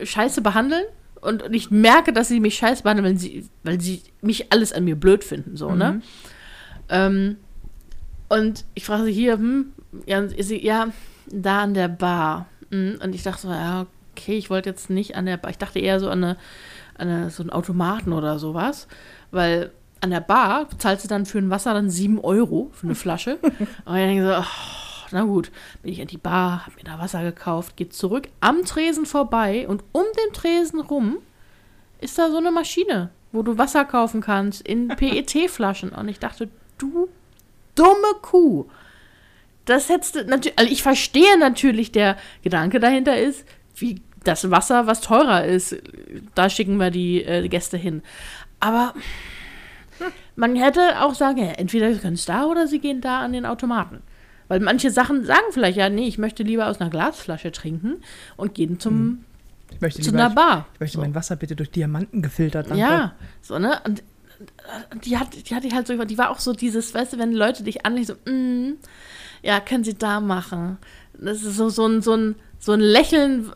scheiße behandeln und, und ich merke, dass sie mich scheiße behandeln, weil sie, weil sie mich alles an mir blöd finden, so, ne? Ähm, und ich frage sie hier, hm, ja, sie, ja, da an der Bar. Hm, Und ich dachte so, ja, okay, ich wollte jetzt nicht an der Bar. Ich dachte eher so an, eine, an eine, so einen Automaten oder sowas, weil an der Bar zahlst du dann für ein Wasser dann 7 Euro für eine Flasche. und ich denke so, ach, na gut, bin ich an die Bar, hab mir da Wasser gekauft, geht zurück am Tresen vorbei und um den Tresen rum ist da so eine Maschine, wo du Wasser kaufen kannst in PET-Flaschen. Und ich dachte, du dumme Kuh. Das hättest du natürlich, also ich verstehe natürlich, der Gedanke dahinter ist, wie das Wasser, was teurer ist, da schicken wir die äh, Gäste hin. Aber man hätte auch sagen, ja, entweder sie können es da oder sie gehen da an den Automaten. Weil manche Sachen sagen vielleicht, ja, nee, ich möchte lieber aus einer Glasflasche trinken und gehen zum, Ich möchte, zu lieber, einer Bar. ich möchte So. mein Wasser bitte durch Diamanten gefiltert. Danke. Ja, so, ne? Und und die hat, die hat die halt so, die war auch so dieses, weißt du, wenn Leute dich anlegen, so, mm, ja, können sie da machen. Das ist so, so ein, so ein, so ein Lächeln,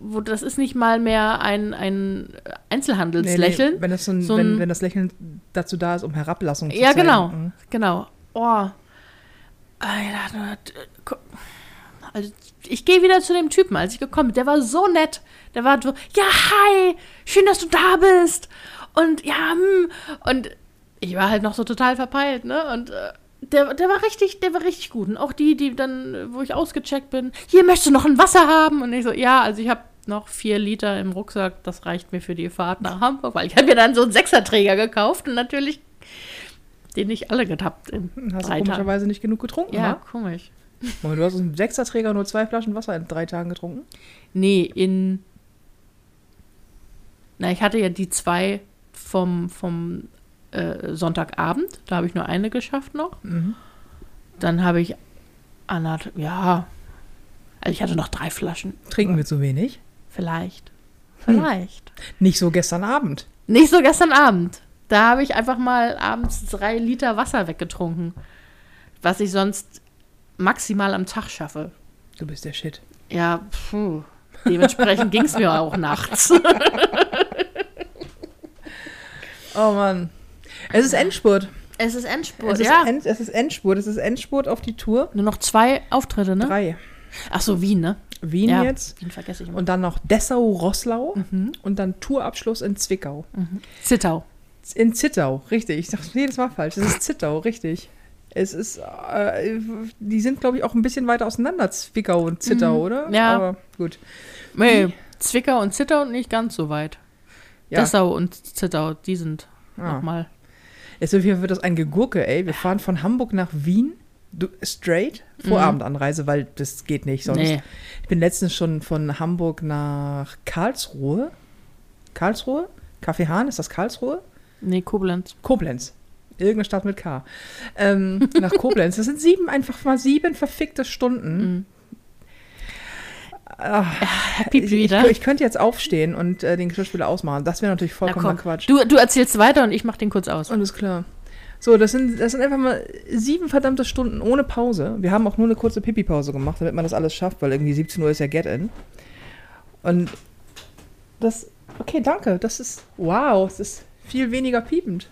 wo das ist nicht mal mehr ein, ein Nee, nee, Einzelhandelslächeln. wenn, das so ein, So wenn, ein- wenn das Lächeln dazu da ist, um Herablassung zu Ja, zeigen. genau, Mhm. genau. Oh. Gu- Also, ich gehe wieder zu dem Typen, als ich gekommen bin. Der war so nett. Der war so, ja, hi, schön, dass du da bist. Und ja, hm. Und ich war halt noch so total verpeilt, ne? Und äh, der, der war richtig, der war richtig gut. Und auch die, die dann, wo ich ausgecheckt bin, hier möchtest du noch ein Wasser haben? Und ich so, ja, also ich habe noch vier Liter im Rucksack, das reicht mir für die Fahrt nach Hamburg, weil ich habe mir dann so einen Sechserträger gekauft und natürlich den nicht alle getappt in Hast du drei Tagen. komischerweise nicht genug getrunken, Ja, ja. komisch. Moment, du hast aus einem Sechserträger nur zwei Flaschen Wasser in drei Tagen getrunken? Nee, in. Na, ich hatte ja die zwei vom, vom äh, Sonntagabend. Da habe ich nur eine geschafft noch. Mhm. Dann habe ich anderthalb. Ja. Also ich hatte noch drei Flaschen. Trinken wir zu wenig? Vielleicht. Vielleicht. Nicht so gestern Abend. Nicht so gestern Abend. Da habe ich einfach mal abends drei Liter Wasser weggetrunken. Was ich sonst maximal am Tag schaffe. Du bist der Shit. Ja, puh. Dementsprechend ging es mir auch nachts. Oh Mann. Es ist Endspurt. Es ist Endspurt, Es ist, ja. End, es ist Endspurt. Es ist Endspurt auf die Tour. Nur noch zwei Auftritte, ne? Drei. Ach so, Wien, ne? Wien Ja, jetzt. Den vergesse ich immer. Und dann noch Dessau-Rosslau Mhm. und dann Tourabschluss in Zwickau. Zittau. In Zittau, richtig. Ich dachte jedes Mal falsch. Es ist Zittau, richtig. Es ist, äh, die sind, glaube ich, auch ein bisschen weiter auseinander, Zwickau und Zittau, oder? Ja. Aber gut. Nee, Zwickau und Zittau nicht ganz so weit. Ja. Dessau und Zittau, die sind Ah. nochmal. Jetzt wird das ein Gegurke, ey. Wir fahren von Hamburg nach Wien, du, straight, Vorabendanreise, weil das geht nicht sonst. Nee. Ich bin letztens schon von Hamburg nach Karlsruhe. Karlsruhe? Kaffee Hahn, ist das Karlsruhe? Nee, Koblenz. Koblenz. Irgendeine Stadt mit K. Ähm, nach Koblenz. Das sind sieben, einfach mal sieben verfickte Stunden. Mhm. Ah, Piept ich, ich, ich könnte jetzt aufstehen und äh, den Geschirrspüler ausmachen. Das wäre natürlich Na vollkommener komm, Quatsch. du, du erzählst weiter und ich mach den kurz aus. Alles klar. So, das sind, das sind einfach mal sieben verdammte Stunden ohne Pause. Wir haben auch nur eine kurze Pipi-Pause gemacht, damit man das alles schafft, weil irgendwie 17 Uhr ist ja Get-In. Und das, okay, danke, das ist, wow, es ist viel weniger piepend.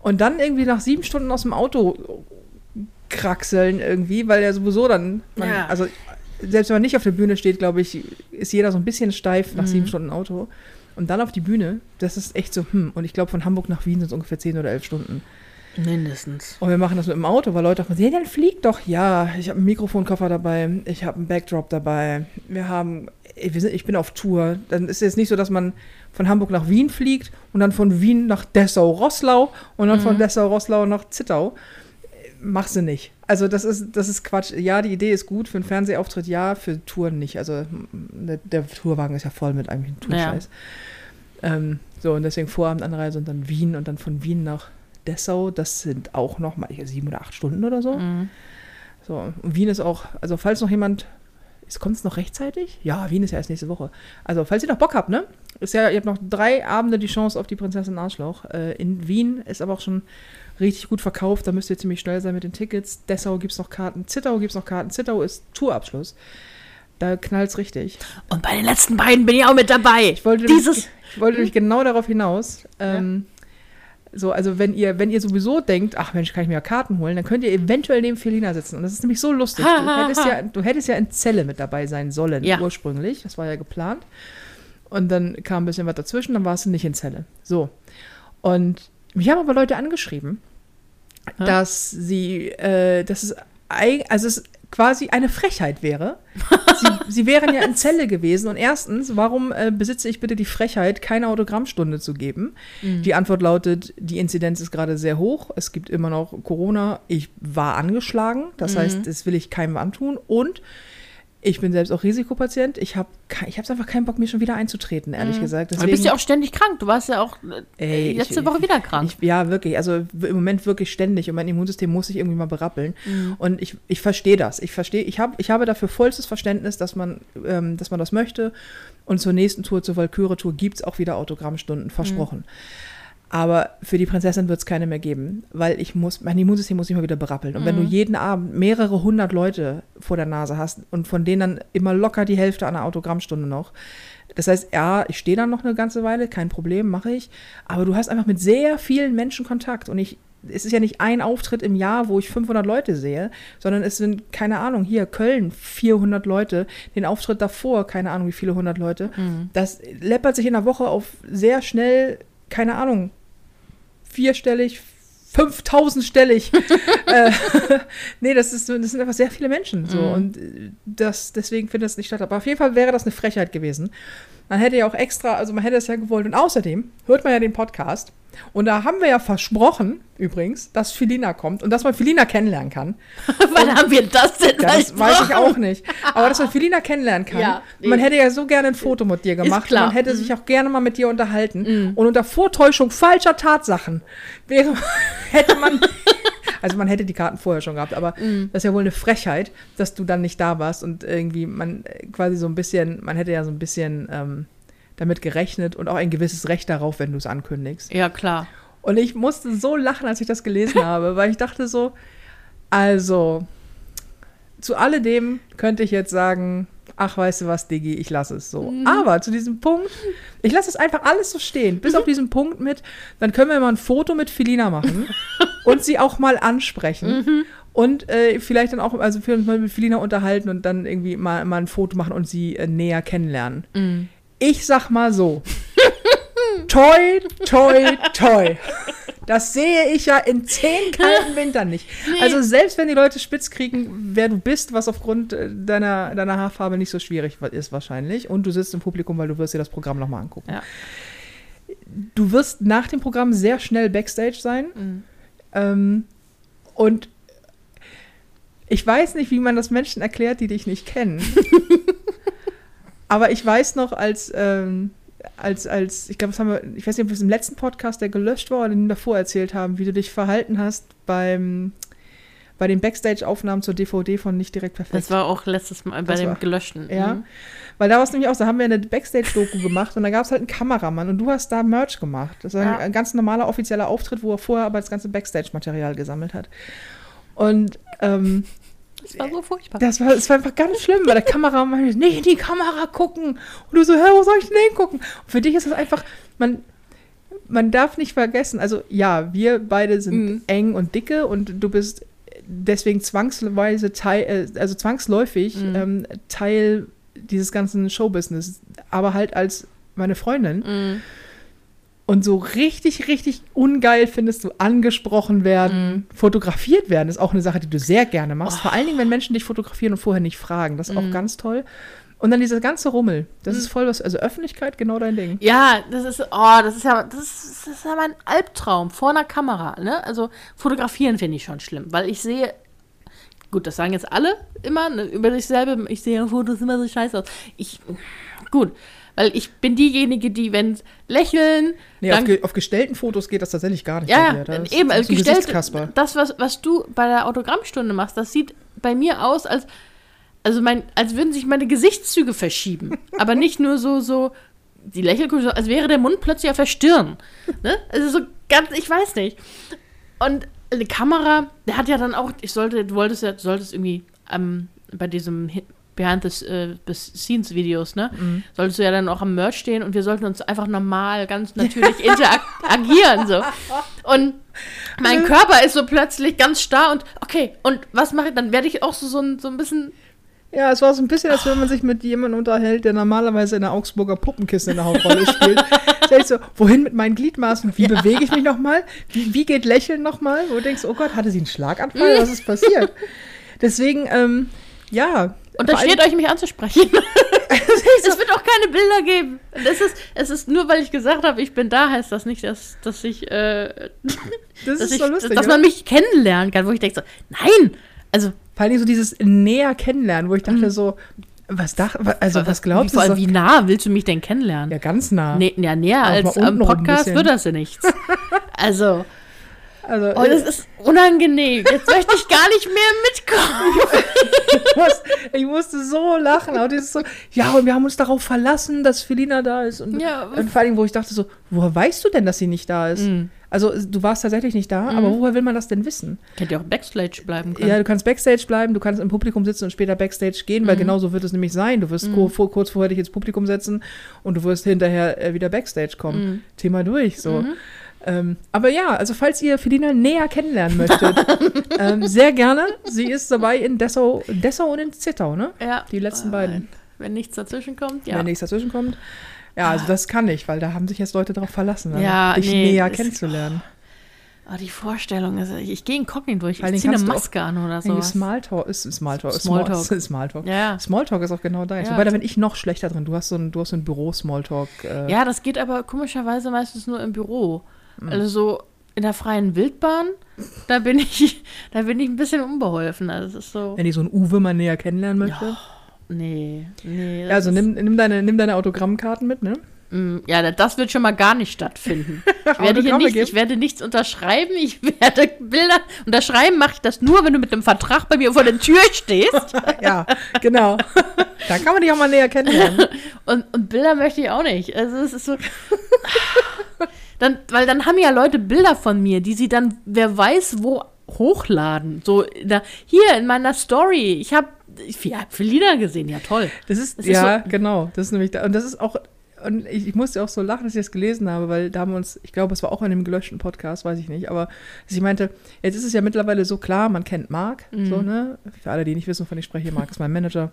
Und dann irgendwie nach sieben Stunden aus dem Auto kraxeln irgendwie, weil ja sowieso dann, man, Ja. also selbst wenn man nicht auf der Bühne steht, glaube ich, ist jeder so ein bisschen steif nach Mhm. sieben Stunden Auto. Und dann auf die Bühne, das ist echt so, hm. Und ich glaube, von Hamburg nach Wien sind es ungefähr zehn oder elf Stunden. Mindestens. Und wir machen das mit dem Auto, weil Leute auch mal sagen, ja, dann fliegt doch. Ja, ich habe einen Mikrofonkoffer dabei, ich habe einen Backdrop dabei. Wir haben, ey, wir sind, ich bin auf Tour. Dann ist es jetzt nicht so, dass man von Hamburg nach Wien fliegt und dann von Wien nach Dessau-Rosslau und dann von Dessau-Rosslau nach Zittau. Machst du nicht. Also das ist, das ist Quatsch. Ja, die Idee ist gut, für einen Fernsehauftritt ja, für Touren nicht. Also der, der Tourwagen ist ja voll mit eigentlichen Tourscheiß. Ähm, so, und deswegen Vorabendanreise und dann Wien und dann von Wien nach Dessau. Das sind auch noch mal sieben oder acht Stunden oder so. Mhm. So, und Wien ist auch, also falls noch jemand, kommt es noch rechtzeitig? Ja, Wien ist ja erst nächste Woche. Also, falls ihr noch Bock habt, ne? Ist ja, ihr habt noch drei Abende die Chance auf die Prinzessin Arschloch. Äh, in Wien ist aber auch schon richtig gut verkauft. Da müsst ihr ziemlich schnell sein mit den Tickets. Dessau gibt es noch Karten. Zittau gibt es noch Karten. Zittau ist Tourabschluss. Da knallt's richtig. Und bei den letzten beiden bin ich auch mit dabei. Ich wollte Dieses. nämlich, ich wollte nämlich genau darauf hinaus. Ähm, So, also wenn ihr, wenn ihr sowieso denkt, ach Mensch, kann ich mir ja Karten holen, dann könnt ihr eventuell neben Felina sitzen. Und das ist nämlich so lustig. Ha, Du ha, hättest, ha. ja, du hättest ja in Zelle mit dabei sein sollen, Ja. ursprünglich. Das war ja geplant. Und dann kam ein bisschen was dazwischen, dann warst du nicht in Zelle. So. Und mich haben aber Leute angeschrieben, Hä? dass sie, äh, dass es, also es quasi eine Frechheit wäre. sie, sie wären ja in Zelle gewesen. Und erstens, warum äh, besitze ich bitte die Frechheit, keine Autogrammstunde zu geben? Die Antwort lautet, die Inzidenz ist gerade sehr hoch. Es gibt immer noch Corona. Ich war angeschlagen. Das heißt, das will ich keinem antun. Und ich bin selbst auch Risikopatient. Ich habe ich einfach keinen Bock, mir schon wieder einzutreten, ehrlich gesagt. Du bist ja auch ständig krank. Du warst ja auch äh, Ey, letzte ich- Woche wieder krank. Ich, ja, wirklich. Also im Moment wirklich ständig. Und mein Immunsystem muss sich irgendwie mal berappeln. Mhm. Und ich, ich verstehe das. Ich verstehe, ich, hab, ich habe dafür vollstes Verständnis, dass man, ähm, dass man das möchte. Und zur nächsten Tour, zur Valkyrie-Tour, gibt es auch wieder Autogrammstunden, versprochen. Aber für die Prinzessin wird es keine mehr geben, weil ich muss, mein Immunsystem muss sich mal wieder berappeln. Und wenn du jeden Abend mehrere hundert Leute vor der Nase hast und von denen dann immer locker die Hälfte an einer Autogrammstunde noch, das heißt, ja, ich stehe dann noch eine ganze Weile, kein Problem, mache ich. Aber du hast einfach mit sehr vielen Menschen Kontakt. Und ich, es ist ja nicht ein Auftritt im Jahr, wo ich 500 Leute sehe, sondern es sind, keine Ahnung, hier Köln 400 Leute, den Auftritt davor, keine Ahnung, wie viele hundert Leute. Das läppert sich in der Woche auf sehr schnell, keine Ahnung, vierstellig, 5000-stellig. äh, nee, das, ist, das sind einfach sehr viele Menschen. So. Und äh, das, deswegen findet es nicht statt. Aber auf jeden Fall wäre das eine Frechheit gewesen. Man hätte ja auch extra, also man hätte es ja gewollt. Und außerdem hört man ja den Podcast. Und da haben wir ja versprochen, übrigens, dass Felina kommt und dass man Felina kennenlernen kann. Wann haben wir das denn Ja, das weiß ich auch nicht. Aber dass man Felina kennenlernen kann. Ja. Man hätte ja so gerne ein Foto mit dir gemacht. Mhm. Man hätte sich auch gerne mal mit dir unterhalten. Und unter Vortäuschung falscher Tatsachen wäre, hätte man. Also man hätte die Karten vorher schon gehabt, aber Mhm. das ist ja wohl eine Frechheit, dass du dann nicht da warst und irgendwie man äh, quasi so ein bisschen, man hätte ja so ein bisschen ähm, damit gerechnet und auch ein gewisses Recht darauf, wenn du es ankündigst. Ja, klar. Und ich musste so lachen, als ich das gelesen habe, weil ich dachte so, also, zu alledem könnte ich jetzt sagen, ach, weißt du was, Diggi, ich lasse es so. Aber zu diesem Punkt, ich lasse es einfach alles so stehen, bis auf diesen Punkt mit, dann können wir mal ein Foto mit Felina machen und sie auch mal ansprechen. Und äh, vielleicht dann auch, also für uns mal mit Felina unterhalten und dann irgendwie mal, mal ein Foto machen und sie äh, näher kennenlernen. Ich sag mal so. toi, toi, toi. Das sehe ich ja in zehn kalten Wintern nicht. Also selbst wenn die Leute spitz kriegen, wer du bist, was aufgrund äh, deiner, deiner Haarfarbe nicht so schwierig ist wahrscheinlich. Und du sitzt im Publikum, weil du wirst dir das Programm nochmal angucken. Ja. Du wirst nach dem Programm sehr schnell Backstage sein. Mhm. Ähm, und ich weiß nicht, wie man das Menschen erklärt, die dich nicht kennen. Aber ich weiß noch, als, ähm, als, als, ich glaube, das haben wir, ich weiß nicht, ob wir es im letzten Podcast, der gelöscht war, oder den davor erzählt haben, wie du dich verhalten hast beim, bei den Backstage-Aufnahmen zur DVD von Nicht direkt perfekt. Das war auch letztes Mal bei Das dem war- gelöschten. Ja. Mhm. Weil da war es nämlich auch, da haben wir eine Backstage-Doku gemacht und da gab es halt einen Kameramann und du hast da Merch gemacht. Das war Ja. ein ganz normaler offizieller Auftritt, wo er vorher aber das ganze Backstage-Material gesammelt hat. Und ähm, Das war so furchtbar. das war, es war einfach ganz schlimm, weil der Kameramann meinte, nicht in die Kamera gucken. Und du so, hä, wo soll ich denn hingucken? Und für dich ist es einfach, man, man darf nicht vergessen, also ja, wir beide sind Mhm. eng und dicke und du bist deswegen zwangsweise Teil, äh, also zwangsläufig Mhm. ähm, Teil dieses ganzen Showbusiness, aber halt als meine Freundin. Mhm. Und so richtig, richtig ungeil findest du angesprochen werden, fotografiert werden, ist auch eine Sache, die du sehr gerne machst. Vor allen Dingen, wenn Menschen dich fotografieren und vorher nicht fragen. Das ist auch ganz toll. Und dann dieser ganze Rummel. Das ist voll was, also Öffentlichkeit, genau dein Ding. Ja, das ist, oh, das ist ja, das ist, das ist ja mein Albtraum vor einer Kamera, ne? Also fotografieren finde ich schon schlimm, weil ich sehe, gut, das sagen jetzt alle immer ne, über sich selber, ich sehe Fotos immer so scheiße aus. Ich, gut, weil ich bin diejenige, die, wenn lächeln, Nee, auf, dann, ge auf gestellten Fotos geht das tatsächlich gar nicht. ja, bei dir. Da ist- eben, das also gestellt, Gesichtskasper. das, was, was du bei der Autogrammstunde machst, das sieht bei mir aus, als, also mein, als würden sich meine Gesichtszüge verschieben. aber nicht nur so, so, die Lächelkurve, als wäre der Mund plötzlich auf der Stirn. Ne? Also so ganz, ich weiß nicht. Und eine Kamera, der hat ja dann auch, ich sollte, du wolltest ja, du solltest irgendwie ähm, bei diesem Hi- Behind the, äh, the Scenes Videos, ne? Solltest du ja dann auch am Merch stehen und wir sollten uns einfach normal, ganz natürlich interagieren, so. Und mein Körper ist so plötzlich ganz starr und okay, und was mache ich? Dann werde ich auch so, so, ein, so ein bisschen. Ja, es war so ein bisschen, als wenn man sich mit jemandem unterhält, der normalerweise in der Augsburger Puppenkiste in der Hauptrolle spielt. Stell ich so, wohin mit meinen Gliedmaßen? Wie bewege ich mich nochmal? Wie, wie geht Lächeln nochmal? Wo du denkst, oh Gott, hatte sie einen Schlaganfall? Was ist passiert? Deswegen, ähm, ja. Und da vor allem- steht euch, mich anzusprechen. es wird auch keine Bilder geben. Das ist, es ist nur, weil ich gesagt habe, ich bin da, heißt das nicht, dass, dass ich, äh, das dass, ist ich so lustig. dass man mich kennenlernen kann, wo ich denke so, nein, also Vor allem so dieses näher kennenlernen, wo ich dachte so, was dach, also was glaubst du? vor- Ist wie nah willst du mich denn kennenlernen? Ja, ganz nah. Nee, ja, näher Auch als am Podcast wird das ja nichts. Also, Also, oh, das ist unangenehm. Jetzt möchte ich gar nicht mehr mitkommen. ich, muss, ich musste so lachen. Dieses so, ja, und wir haben uns darauf verlassen, dass Felina da ist. Und, Ja. und vor allem, wo ich dachte so, woher weißt du denn, dass sie nicht da ist? Mhm. Also, du warst tatsächlich nicht da, aber woher will man das denn wissen? Hätte ja auch Backstage bleiben können. Ja, du kannst Backstage bleiben, du kannst im Publikum sitzen und später Backstage gehen, Mhm. weil genau so wird es nämlich sein. Du wirst kur- vor, kurz vorher dich ins Publikum setzen und du wirst hinterher äh, wieder Backstage kommen. Mhm. Thema durch, so. Ähm, aber ja, also falls ihr Felina näher kennenlernen möchtet, ähm, sehr gerne. Sie ist dabei in Dessau, Dessau und in Zittau, ne? Ja. Die letzten Äh, beiden. Wenn nichts dazwischen kommt, ja. Wenn nichts dazwischen kommt. Ja, also das kann ich, weil da haben sich jetzt Leute darauf verlassen, ne? Ja, dich nee, näher kennenzulernen. Oh, die Vorstellung ist, ich, ich gehe inkognito, ich Vor allen Dingen ziehe eine Maske an oder so. Smalltalk ist Smalltalk. Smalltalk. Small, Smalltalk. Ja. Smalltalk ist auch genau deins. Ja. Wobei, da bin ich noch schlechter drin. Du hast so ein, du hast so ein Büro-Smalltalk. Äh, ja, das geht aber komischerweise meistens nur im Büro. Mhm. Also so in der freien Wildbahn, da bin ich, da bin ich ein bisschen unbeholfen. Also das ist so, Wenn ich so einen Uwe mal näher kennenlernen möchte. nee, nee. Ja, das also nimm, nimm, deine, nimm deine Autogrammkarten mit, ne? Mm, Ja, das wird schon mal gar nicht stattfinden. Ich werde, hier nicht, ich werde nichts unterschreiben. Ich werde Bilder unterschreiben, mache ich das nur, wenn du mit dem Vertrag bei mir vor der Tür stehst. Ja, genau. da kann man dich auch mal näher kennenlernen. Und, und Bilder möchte ich auch nicht. Also es ist so. Dann, weil dann haben ja Leute Bilder von mir, die sie dann, wer weiß, wo hochladen. So, da, hier in meiner Story. Ich habe ich hab Felina gesehen, ja toll. Das ist, Das ist ja, so- genau. Das ist nämlich da. Und das ist auch, und ich, ich musste auch so lachen, dass ich das gelesen habe, weil da haben wir uns, ich glaube, es war auch in einem gelöschten Podcast, weiß ich nicht, aber sie meinte, jetzt ist es ja mittlerweile so klar, man kennt Marc, Mhm. so, ne? Für alle, die nicht wissen, wovon ich spreche, Marc ist mein Manager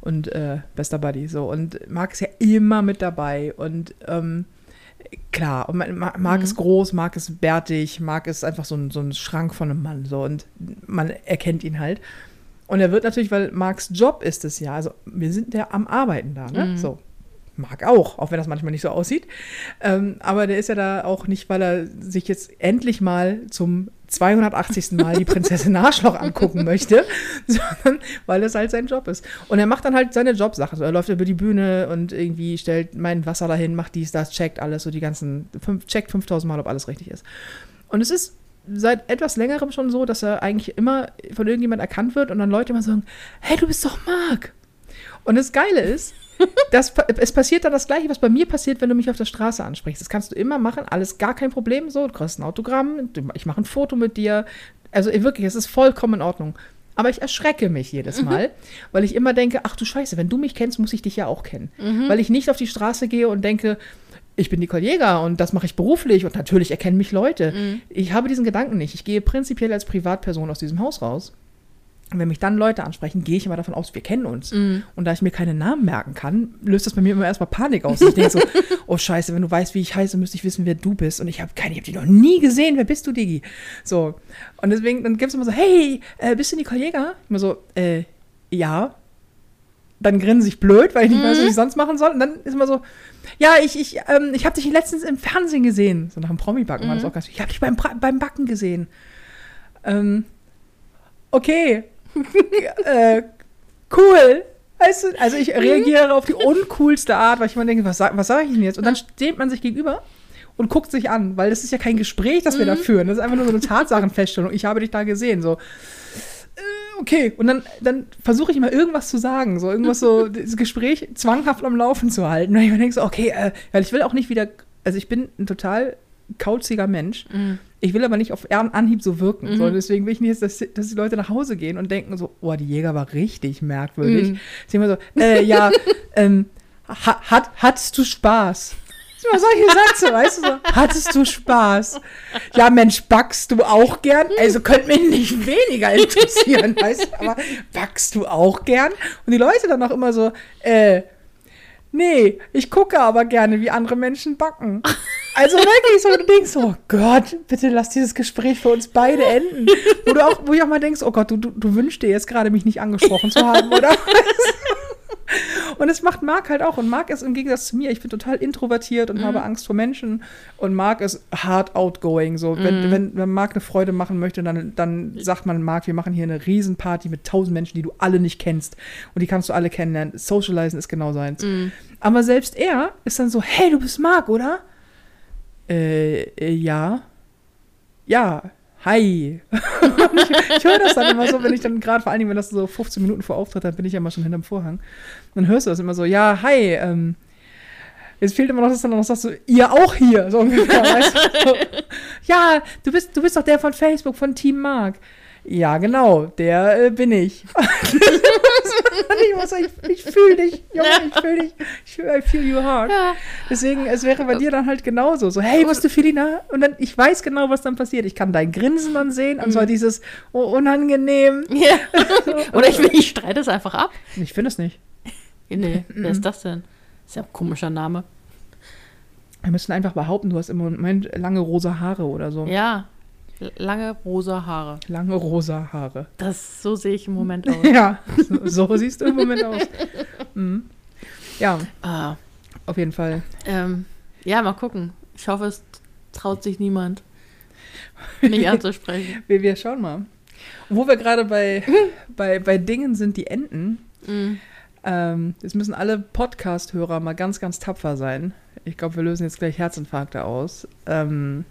und äh, bester Buddy, so. Und Marc ist ja immer mit dabei und ähm, klar, und man- Ma- Marc Mhm. ist groß, Marc ist bärtig, Marc ist einfach so ein, so ein Schrank von einem Mann, so, und man erkennt ihn halt. Und er wird natürlich, weil Marks Job ist es ja, also wir sind ja am Arbeiten da, ne? Mhm. So. Marc auch, auch wenn das manchmal nicht so aussieht. Ähm, aber der ist ja da auch nicht, weil er sich jetzt endlich mal zum 280. Mal die Prinzessin Arschloch angucken möchte, sondern weil es halt sein Job ist. Und er macht dann halt seine Jobsachen. Er läuft über die Bühne und irgendwie stellt mein Wasser dahin, macht dies, das, checkt alles, so die ganzen, fünf, checkt 5000 Mal, ob alles richtig ist. Und es ist seit etwas längerem schon so, dass er eigentlich immer von irgendjemand erkannt wird und dann Leute immer sagen, hey, du bist doch Marc. Und das Geile ist, das, es passiert dann das Gleiche, was bei mir passiert, wenn du mich auf der Straße ansprichst. Das kannst du immer machen, alles gar kein Problem. So, du kriegst ein Autogramm, ich mache ein Foto mit dir. Also wirklich, es ist vollkommen in Ordnung. Aber ich erschrecke mich jedes Mal, weil ich immer denke, ach du Scheiße, wenn du mich kennst, muss ich dich ja auch kennen. Weil ich nicht auf die Straße gehe und denke, ich bin Nicole Jäger und das mache ich beruflich und natürlich erkennen mich Leute. Ich habe diesen Gedanken nicht. Ich gehe prinzipiell als Privatperson aus diesem Haus raus. Und wenn mich dann Leute ansprechen, gehe ich immer davon aus, wir kennen uns. Und da ich mir keine Namen merken kann, löst das bei mir immer erstmal Panik aus. Ich denke so, oh Scheiße, wenn du weißt, wie ich heiße, müsste ich wissen, wer du bist. Und ich habe keine, ich habe dich noch nie gesehen. Wer bist du, Digi? So. Und deswegen, dann gibt es immer so, hey, äh, bist du Nicole Jäger? Immer so, äh, ja. Dann grinse ich blöd, weil ich nicht weiß, was ich sonst machen soll. Und dann ist immer so, ja, ich, ich, ähm, ich habe dich letztens im Fernsehen gesehen. So nach dem Promi-Backen war das auch ganz Ich habe dich beim, beim Backen gesehen. Ähm, okay. äh, cool. Weißt du, also ich reagiere auf die uncoolste Art, weil ich immer denke, was, sag- was sage ich denn jetzt? Und dann steht man sich gegenüber und guckt sich an, weil das ist ja kein Gespräch, das wir da führen. Das ist einfach nur so eine Tatsachenfeststellung. Ich habe dich da gesehen. So, äh, okay. Und dann, dann versuche ich immer irgendwas zu sagen, so irgendwas so, das Gespräch zwanghaft am Laufen zu halten. Und ich mir denke so, okay, äh, weil ich will auch nicht wieder, also ich bin ein total kauziger Mensch. Ich will aber nicht auf An- Anhieb so wirken. So, deswegen will ich nicht, dass, dass die Leute nach Hause gehen und denken so, oh, die Jäger war richtig merkwürdig. Mhm. Sie immer so, äh, ja, ähm, ha, hat, hattest du Spaß? Das sind immer solche Sätze, weißt du so, hattest du Spaß? Ja, Mensch, backst du auch gern? Also könnte mich nicht weniger interessieren, weißt du, aber backst du auch gern? Und die Leute dann auch immer so, äh, Nee, ich gucke aber gerne, wie andere Menschen backen. Also wirklich so, du denkst, oh Gott, bitte lass dieses Gespräch für uns beide enden. Wo du auch, wo ich auch mal denkst, oh Gott, du, du, du wünschst dir jetzt gerade mich nicht angesprochen zu haben, oder? Und das macht Marc halt auch. Und Marc ist im Gegensatz zu mir, ich bin total introvertiert und habe Angst vor Menschen. Und Marc ist hard outgoing. So, wenn, wenn, wenn Marc eine Freude machen möchte, dann, dann sagt man, Marc, wir machen hier eine Riesenparty mit tausend Menschen, die du alle nicht kennst. Und die kannst du alle kennenlernen. Socializen ist genau seins. Aber selbst er ist dann so, hey, du bist Marc, oder? Äh, äh, ja. Ja, hi. Ich ich höre das dann immer so, wenn ich dann gerade, vor allen Dingen, wenn das so 15 Minuten vor Auftritt, dann bin ich ja immer schon hinterm Vorhang. Dann hörst du das immer so, ja, hi, ähm, Jetzt fehlt immer noch, dass du noch sagst, so, ihr auch hier, so ungefähr, weißt du? Ja, du bist, du bist doch der von Facebook, von Team Mark. Ja, genau, der äh, bin ich. Ich muss ich, ich fühle dich, Junge, ich fühle dich, ich fühl, I feel you hard. Ja. Deswegen, es wäre bei dir dann halt genauso. So, hey, bist du Felina? Und dann, ich weiß genau, was dann passiert. Ich kann dein Grinsen dann sehen, und zwar dieses, oh, unangenehm. Ja. Oder ich, ich streite es einfach ab. Ich finde es nicht. Nee, wer ist das denn? Ist ja ein komischer Name. Wir müssen einfach behaupten, du hast im Moment lange rosa Haare oder so. Ja. Lange rosa Haare. Lange rosa Haare. Das, so sehe ich im Moment aus. Ja, so, so siehst du im Moment aus. Mhm. Ja, Ah, auf jeden Fall. ähm, ja, mal gucken. Ich hoffe, es traut sich niemand, mich anzusprechen. Wir, wir schauen mal. Wo wir gerade bei, bei, bei Dingen sind, die enden, Mhm. ähm, jetzt müssen alle Podcast-Hörer mal ganz, ganz tapfer sein. Ich glaube, wir lösen jetzt gleich Herzinfarkte aus. Ähm,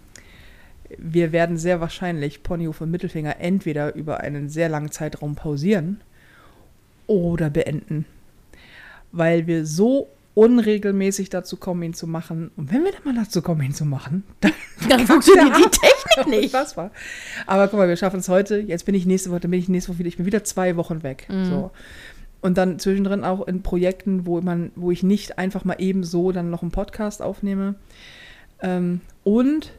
wir werden sehr wahrscheinlich Ponyhof und Mittelfinger entweder über einen sehr langen Zeitraum pausieren oder beenden. Weil wir so unregelmäßig dazu kommen, ihn zu machen. Und wenn wir dann mal dazu kommen, ihn zu machen, dann Dann funktioniert die Technik nicht. Unfassbar. Aber guck mal, wir schaffen es heute. Jetzt bin ich nächste Woche, dann bin ich nächste Woche wieder, ich bin wieder zwei Wochen weg. Mhm. So. Und dann zwischendrin auch in Projekten, wo man, wo ich nicht einfach mal eben so dann noch einen Podcast aufnehme. Ähm, und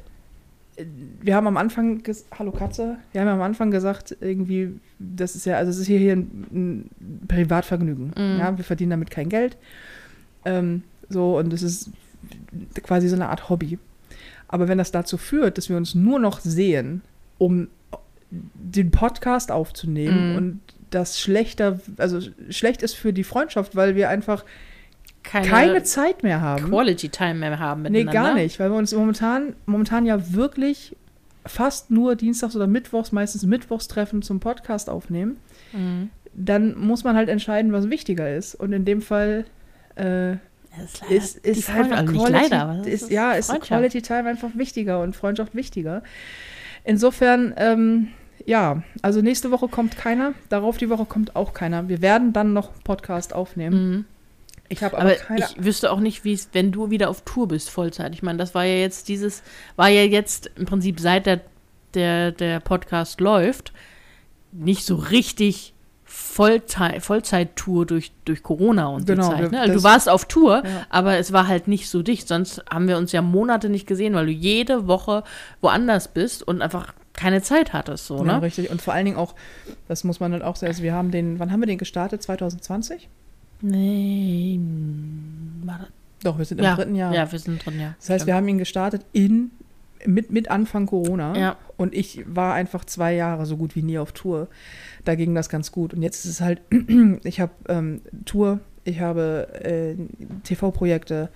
wir haben am Anfang, hallo Katze, wir haben am Anfang gesagt, irgendwie, das ist ja, also es ist hier, hier ein, ein Privatvergnügen. Mhm. Ja, wir verdienen damit kein Geld. Ähm, so, und es ist quasi so eine Art Hobby. Aber wenn das dazu führt, dass wir uns nur noch sehen, um den Podcast aufzunehmen Mhm. und das schlechter, also schlecht ist für die Freundschaft, weil wir einfach Keine, keine Zeit mehr haben. Quality Time mehr haben Nee, miteinander. gar nicht, weil wir uns momentan, momentan ja wirklich fast nur dienstags oder mittwochs, meistens mittwochs treffen zum Podcast aufnehmen. Mhm. Dann muss man halt entscheiden, was wichtiger ist. Und in dem Fall äh, ist, leider ist, ist einfach also Quality, leider, das ist, ja, ist. Quality Time einfach wichtiger und Freundschaft wichtiger. Insofern, ähm, ja, also nächste Woche kommt keiner, darauf die Woche kommt auch keiner. Wir werden dann noch Podcast aufnehmen. Mhm. Ich habe aber, Aber keine ich wüsste auch nicht, wie es, wenn du wieder auf Tour bist, Vollzeit. Ich meine, das war ja jetzt dieses, war ja jetzt im Prinzip seit der, der, der Podcast läuft, nicht so richtig Vollzeit, Vollzeit-Tour durch, durch Corona und Genau, die Zeit. Ne? Also du warst auf Tour, Ja. aber es war halt nicht so dicht. Sonst haben wir uns ja Monate nicht gesehen, weil du jede Woche woanders bist und einfach keine Zeit hattest. So, Ja, ne? richtig. Und vor allen Dingen auch, das muss man halt auch sagen, also wir haben den, wann haben wir den gestartet? 2020? Nee. War das? Doch, wir sind im Ja, dritten Jahr. ja, wir sind drin, ja. Das heißt, wir haben ihn gestartet in, mit, mit Anfang Corona. Ja. Und ich war einfach zwei Jahre so gut wie nie auf Tour. Da ging das ganz gut. Und jetzt ist es halt, ich habe ähm, Tour, ich habe äh, TV-Projekte,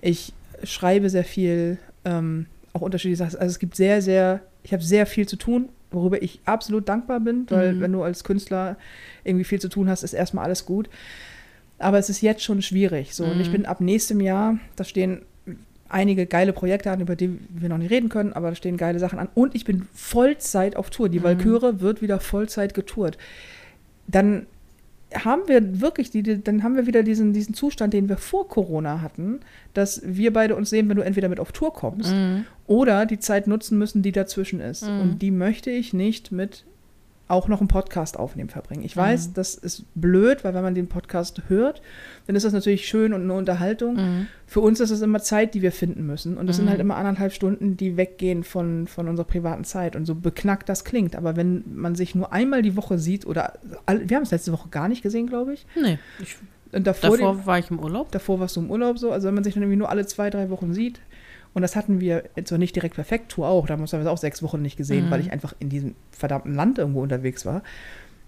ich schreibe sehr viel, ähm, auch unterschiedliche Sachen. Also es gibt sehr, sehr, ich habe sehr viel zu tun, worüber ich absolut dankbar bin, weil Mhm. wenn du als Künstler irgendwie viel zu tun hast, ist erstmal alles gut. Aber es ist jetzt schon schwierig. So. Und ich Mhm. bin ab nächstem Jahr, da stehen einige geile Projekte an, über die wir noch nicht reden können, aber da stehen geile Sachen an. Und ich bin Vollzeit auf Tour. Die Mhm. Walküre wird wieder Vollzeit getourt. Dann haben wir wirklich, die- dann haben wir wieder diesen, diesen Zustand, den wir vor Corona hatten, dass wir beide uns sehen, wenn du entweder mit auf Tour kommst Mhm. oder die Zeit nutzen müssen, die dazwischen ist. Mhm. Und die möchte ich nicht mit auch noch einen Podcast aufnehmen verbringen. Ich weiß, Mhm. das ist blöd, weil wenn man den Podcast hört, dann ist das natürlich schön und eine Unterhaltung. Mhm. Für uns ist es immer Zeit, die wir finden müssen. Und das sind Mhm. halt immer anderthalb Stunden, die weggehen von, von unserer privaten Zeit. Und so beknackt das klingt. Aber wenn man sich nur einmal die Woche sieht, oder wir haben es letzte Woche gar nicht gesehen, glaube ich. Nee, ich, Und davor, davor den, war ich im Urlaub. davor warst du im Urlaub so. Also wenn man sich dann irgendwie nur alle zwei, drei Wochen sieht. Und das hatten wir zwar nicht direkt perfekt, Tour auch. Da haben wir uns teilweise auch sechs Wochen nicht gesehen, Mhm. weil ich einfach in diesem verdammten Land irgendwo unterwegs war.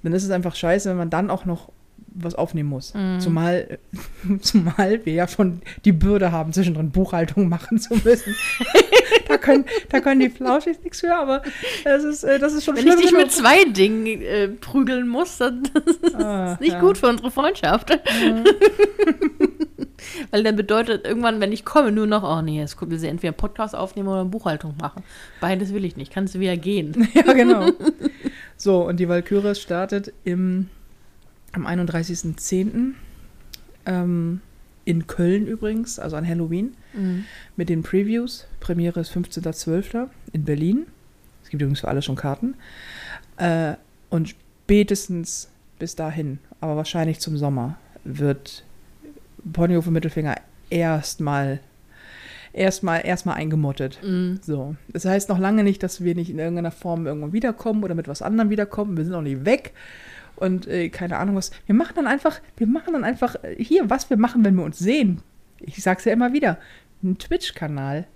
Dann ist es einfach scheiße, wenn man dann auch noch was aufnehmen muss. Mhm. Zumal, zumal wir ja schon die Bürde haben, zwischendrin Buchhaltung machen zu müssen. da, können, da können die Flauschis nichts für, aber das ist, äh, das ist schon Wenn ich schlimm dich mit zwei Dingen äh, prügeln muss, dann ist Ah, das nicht ja. gut für unsere Freundschaft. Mhm. Weil dann bedeutet irgendwann, wenn ich komme, nur noch, oh nee, jetzt wir sie entweder einen Podcast aufnehmen oder eine Buchhaltung machen. Beides will ich nicht. Kannst du wieder gehen. Ja, genau. So, und die Valkyrie startet im, am 31.10. Ähm, in Köln übrigens, also an Halloween, mit den Previews. Premiere ist 15.12. in Berlin. Es gibt übrigens für alle schon Karten. Äh, und spätestens bis dahin, aber wahrscheinlich zum Sommer, wird Ponyhof und Mittelfinger erstmal erstmal erstmal eingemottet. Mhm. So. Das heißt noch lange nicht, dass wir nicht in irgendeiner Form irgendwann wiederkommen oder mit was anderem wiederkommen. Wir sind auch nicht weg. Und äh, keine Ahnung was. Wir machen dann einfach, wir machen dann einfach äh, hier, was wir machen, wenn wir uns sehen. Ich sag's ja immer wieder. Ein Twitch-Kanal.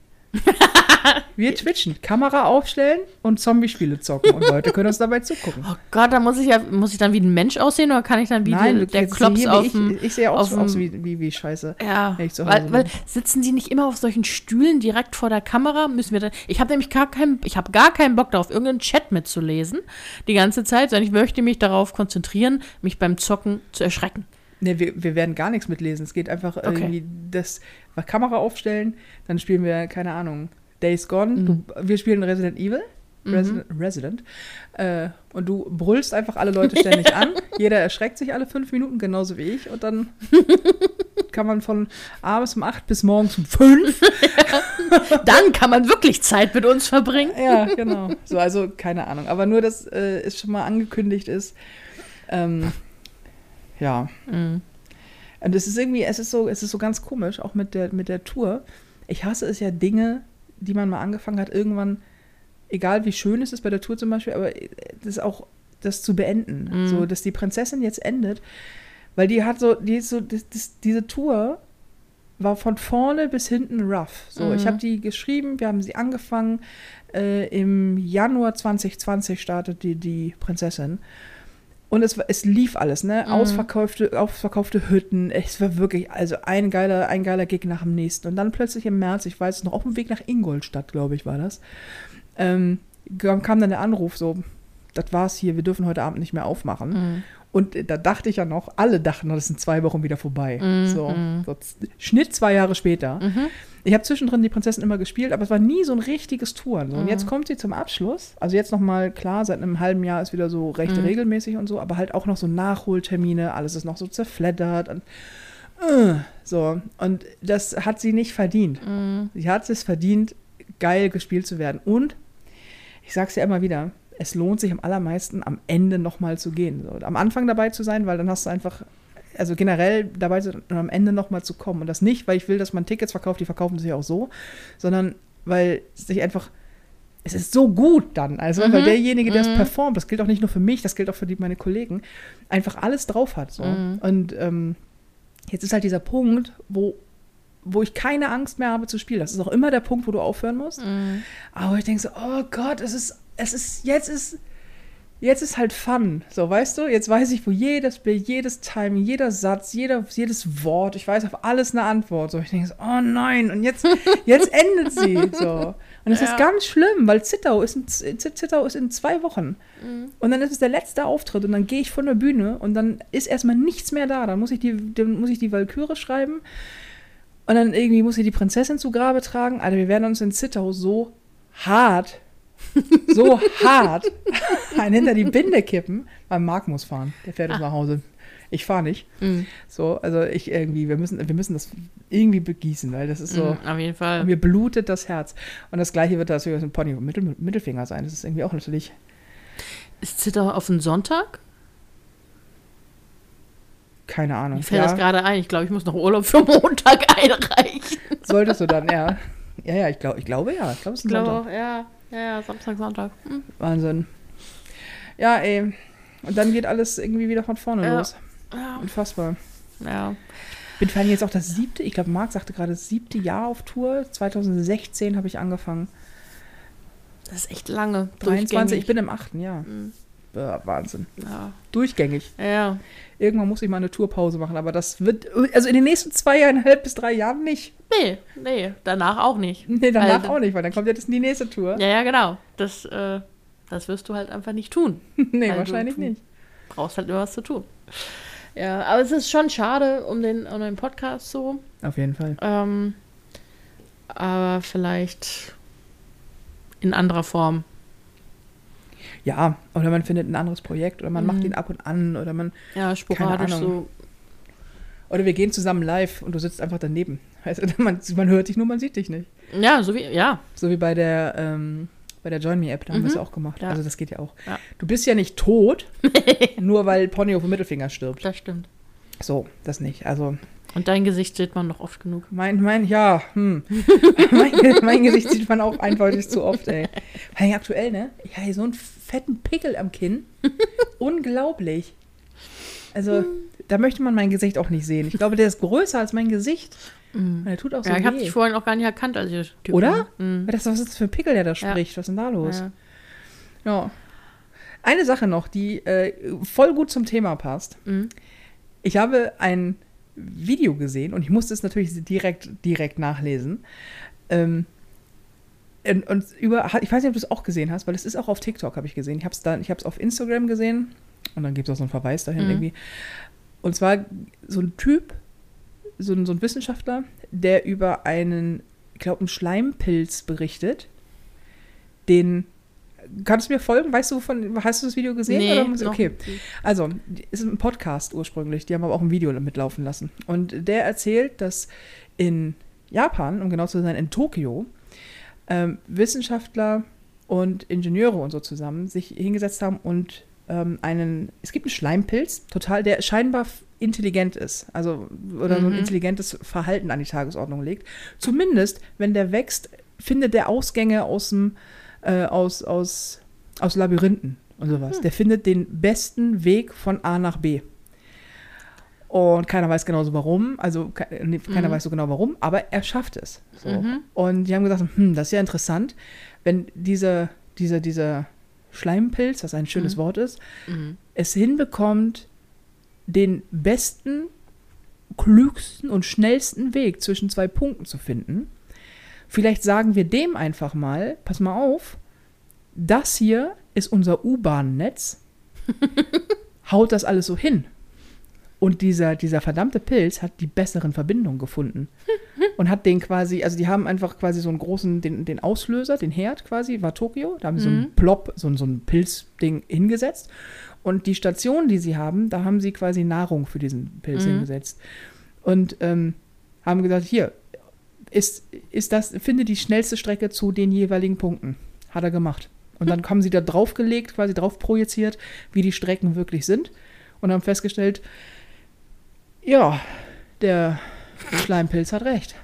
Wir twitchen, Kamera aufstellen und Zombie-Spiele zocken. Und Leute können uns dabei zugucken. Oh Gott, da muss ich ja, muss ich dann wie ein Mensch aussehen oder kann ich dann wie Nein, der, du der Klops auf ich, dem. ich sehe auch so aus wie, wie, wie Scheiße. Ja, ich weil, weil sitzen die nicht immer auf solchen Stühlen direkt vor der Kamera? Müssen wir da, ich habe nämlich gar keinen, ich habe gar keinen Bock darauf, irgendeinen Chat mitzulesen die ganze Zeit, sondern ich möchte mich darauf konzentrieren, mich beim Zocken zu erschrecken. Ne, wir, wir werden gar nichts mitlesen. Es geht einfach Okay. irgendwie das Kamera aufstellen, dann spielen wir, keine Ahnung, Days Gone. Mhm. Du, wir spielen Resident Evil. Resident, Resident. Äh, und du brüllst einfach alle Leute ständig an. Jeder erschreckt sich alle fünf Minuten, genauso wie ich. Und dann kann man von abends um acht bis morgens um fünf. Dann kann man wirklich Zeit mit uns verbringen. Ja, genau. So, also keine Ahnung. Aber nur, dass äh, es schon mal angekündigt ist. Ähm, ja. Mhm. Und es ist irgendwie, es ist so, es ist so ganz komisch, auch mit der, mit der Tour. Ich hasse es ja, Dinge, die man mal angefangen hat, irgendwann, egal wie schön es ist bei der Tour zum Beispiel, aber das auch, das zu beenden. Mhm. So, dass die Prinzessin jetzt endet. Weil die hat so, die so, das, das, diese Tour war von vorne bis hinten rough. So, Mhm. ich habe die geschrieben, wir haben sie angefangen. Äh, Im Januar 2020 startet die, die Prinzessin. Und es, es lief alles, ne? Mhm. Ausverkaufte, ausverkaufte Hütten. Es war wirklich, also ein geiler, ein geiler Gig nach dem nächsten. Und dann plötzlich im März, ich weiß noch, auf dem Weg nach Ingolstadt, glaube ich, war das, ähm, kam dann der Anruf so, das war's hier, wir dürfen heute Abend nicht mehr aufmachen. Mhm. Und da dachte ich ja noch, alle dachten, das sind zwei Wochen wieder vorbei. Mhm, So, mhm. so Schnitt zwei Jahre später. Mhm. Ich habe zwischendrin die Prinzessin immer gespielt, aber es war nie so ein richtiges Touren. So. Und Mhm. jetzt kommt sie zum Abschluss. Also jetzt nochmal, klar, seit einem halben Jahr ist wieder so recht Mhm. regelmäßig und so, aber halt auch noch so Nachholtermine, alles ist noch so zerfleddert. Und, äh, so, und das hat sie nicht verdient. Mhm. Sie hat es verdient, geil gespielt zu werden. Und ich sag's ja immer wieder, es lohnt sich am allermeisten, am Ende nochmal zu gehen. So, am Anfang dabei zu sein, weil dann hast du einfach, also generell dabei zu sein und am Ende nochmal zu kommen. Und das nicht, weil ich will, dass man Tickets verkauft, die verkaufen sich auch so, sondern weil es sich einfach, es ist so gut dann. Also, weil Mhm. derjenige, der es Mhm. performt, das gilt auch nicht nur für mich, das gilt auch für die, meine Kollegen, einfach alles drauf hat. So. Mhm. Und ähm, jetzt ist halt dieser Punkt, wo, wo ich keine Angst mehr habe zu spielen. Das ist auch immer der Punkt, wo du aufhören musst. Mhm. Aber ich denke so, oh Gott, es ist, es ist, jetzt ist, jetzt ist halt Fun. So, weißt du, jetzt weiß ich, wo jedes Bild, jedes Timing, jeder Satz, jeder, jedes Wort, ich weiß auf alles eine Antwort. So, ich denke so, oh nein, und jetzt, jetzt endet sie. So. Und es Ja. ist ganz schlimm, weil Zittau ist, in, Zittau ist in zwei Wochen. Mhm. Und dann ist es der letzte Auftritt und dann gehe ich von der Bühne und dann ist erstmal nichts mehr da. Dann muss ich die, dann muss ich die Walküre schreiben und dann irgendwie muss ich die Prinzessin zu Grabe tragen. Alter, wir werden uns in Zittau so hart, so hart einen hinter die Binde kippen. Weil Marc muss fahren. Der fährt uns nach Hause. Ich fahre nicht. Mhm. So, also ich irgendwie, wir müssen, wir müssen das irgendwie begießen, weil das ist so. Mhm, Auf jeden Fall. Mir blutet das Herz. Und das gleiche wird natürlich ein Pony Mittel, Mittelfinger sein. Das ist irgendwie auch natürlich. Ist Zittau auf den Sonntag? Keine Ahnung. Mir fällt das gerade ein. Ich glaube, ich muss noch Urlaub für Montag einreichen. Solltest du dann, ja. Ja, ja, ich, glaub, ich glaube ja. Ich glaube, es ist glaube Sonntag. ja. Ja, ja, Samstag, Sonntag. Mhm. Wahnsinn. Ja, ey. Und dann geht alles irgendwie wieder von vorne Ja. los. Ja. Unfassbar. ja. Bin vor allem jetzt auch das siebte, ich glaube, Marc sagte gerade das siebte Jahr auf Tour. 2016 habe ich angefangen. Das ist echt lange. 23, ich bin im achten Jahr. Mhm. Ja, Wahnsinn. Ja. Durchgängig. ja. Irgendwann muss ich mal eine Tourpause machen, aber das wird, also in den nächsten zweieinhalb bis drei Jahren nicht. Nee, nee, danach auch nicht. Nee, danach Weil- auch nicht, weil dann kommt ja das die nächste Tour. Ja, ja, genau. Das, äh, das wirst du halt einfach nicht tun. nee, Also, wahrscheinlich du- nicht. Brauchst halt immer was zu tun. Ja, aber es ist schon schade um den, um den Podcast so. Auf jeden Fall. Ähm, aber vielleicht in anderer Form. Ja, oder man findet ein anderes Projekt oder man macht Mhm. ihn ab und an oder man Ja, sporadisch Ahnung. so. oder wir gehen zusammen live und du sitzt einfach daneben. Du, man, man hört dich nur, man sieht dich nicht. Ja, so wie, ja. So wie bei der ähm, bei der Join Me App, da haben wir es Mhm. auch gemacht. Ja. Also das geht ja auch. Ja. Du bist ja nicht tot, nur weil Pony auf dem Mittelfinger stirbt. Das stimmt. So, das nicht. Also Und dein Gesicht sieht man noch oft genug. mein, mein, ja, hm. mein, mein Gesicht sieht man auch eindeutig zu oft, ey. Weil aktuell, ne? Ich habe hier so einen fetten Pickel am Kinn. Unglaublich. Also, da möchte man mein Gesicht auch nicht sehen. Ich glaube, der ist größer als mein Gesicht. Und der tut auch so Ja, ich habe dich vorhin auch gar nicht erkannt, als ich Typ Oder? war. Mhm. Was ist das für ein Pickel, der da Ja. spricht? Was ist denn da los? Ja. Ja. Eine Sache noch, die äh, voll gut zum Thema passt. Mhm. Ich habe ein Video gesehen und ich musste es natürlich direkt, direkt nachlesen. Ähm, und, und über, ich weiß nicht, ob du es auch gesehen hast, weil es ist auch auf TikTok, habe ich gesehen. Ich habe es dann, ich habe es auf Instagram gesehen und dann gibt es auch so einen Verweis dahin Mhm. irgendwie. Und zwar so ein Typ, so ein, so ein Wissenschaftler, der über einen, ich glaube, einen Schleimpilz berichtet, den Kannst du mir folgen? Weißt du, von, hast du das Video gesehen? Nee, oder okay. Also, es ist ein Podcast ursprünglich, die haben aber auch ein Video mitlaufen lassen. Und der erzählt, dass in Japan, um genau zu sein, in Tokio, ähm, Wissenschaftler und Ingenieure und so zusammen sich hingesetzt haben und ähm, einen, es gibt einen Schleimpilz, total, der scheinbar intelligent ist, also oder so ein Mhm. intelligentes Verhalten an die Tagesordnung legt. Zumindest, wenn der wächst, findet der Ausgänge aus dem, äh, aus, aus, aus Labyrinthen und sowas. Hm. Der findet den besten Weg von A nach B. Und keiner weiß genauso warum, also nee, keiner Mhm. weiß so genau warum, aber er schafft es. So. Mhm. Und die haben gesagt, hm, das ist ja interessant, wenn dieser, dieser, dieser Schleimpilz, was ein schönes Mhm. Wort ist, Mhm. es hinbekommt, den besten, klügsten und schnellsten Weg zwischen zwei Punkten zu finden. Vielleicht sagen wir dem einfach mal, pass mal auf, das hier ist unser U-Bahn-Netz. Haut das alles so hin. Und dieser, dieser verdammte Pilz hat die besseren Verbindungen gefunden. Und hat den quasi, also die haben einfach quasi so einen großen, den, den Auslöser, den Herd quasi, war Tokio. Da haben sie so Mhm. einen Plop, so, ein- so ein Pilzding hingesetzt. Und die Station, die sie haben, da haben sie quasi Nahrung für diesen Pilz Mhm. hingesetzt. Und ähm, haben gesagt, hier, ist, ist das, finde die schnellste Strecke zu den jeweiligen Punkten. Hat er gemacht. Und dann haben sie da draufgelegt, quasi drauf projiziert, wie die Strecken wirklich sind. Und haben festgestellt, ja, der Schleimpilz hat recht.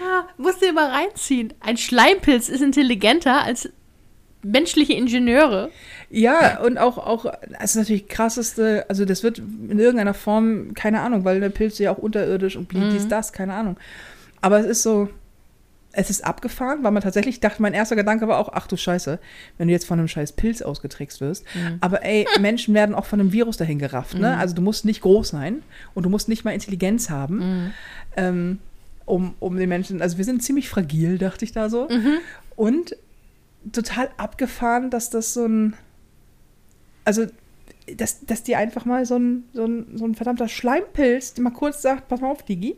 Ah, musst dir mal reinziehen. Ein Schleimpilz ist intelligenter als menschliche Ingenieure. Ja, und auch, auch, das ist natürlich krasseste, also das wird in irgendeiner Form, keine Ahnung, weil der Pilz ja auch unterirdisch und blieb Mhm. dies, das, keine Ahnung. Aber es ist so, es ist abgefahren, weil man tatsächlich dachte, mein erster Gedanke war auch, ach du Scheiße, wenn du jetzt von einem scheiß Pilz ausgetrickst wirst. Aber ey, Menschen werden auch von einem Virus dahin gerafft, ne? Also du musst nicht groß sein und du musst nicht mal Intelligenz haben, Mhm. ähm, um, um den Menschen, also wir sind ziemlich fragil, dachte ich da so. Mhm. Und total abgefahren, dass das so ein, also dass, dass die einfach mal so ein, so, ein, so ein verdammter Schleimpilz, die mal kurz sagt, pass mal auf, Digi,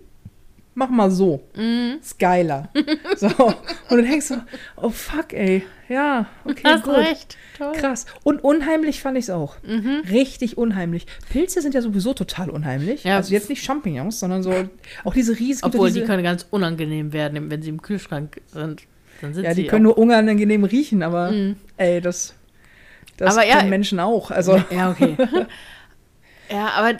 mach mal so, Mhm. ist geiler. so, und du denkst so, oh fuck, ey, ja, okay, Hast gut. recht. Toll. Krass. Und unheimlich fand ich es auch. Mhm. Richtig unheimlich. Pilze sind ja sowieso total unheimlich. Ja. Also jetzt nicht Champignons, sondern so auch diese riesigen. Obwohl, diese, die können ganz unangenehm werden, wenn sie im Kühlschrank sind. Dann sind Ja, die können nur unangenehm riechen, aber auch, Mhm. ey, das, das Aber ja, Menschen auch. Also Ja, okay. ja, aber äh,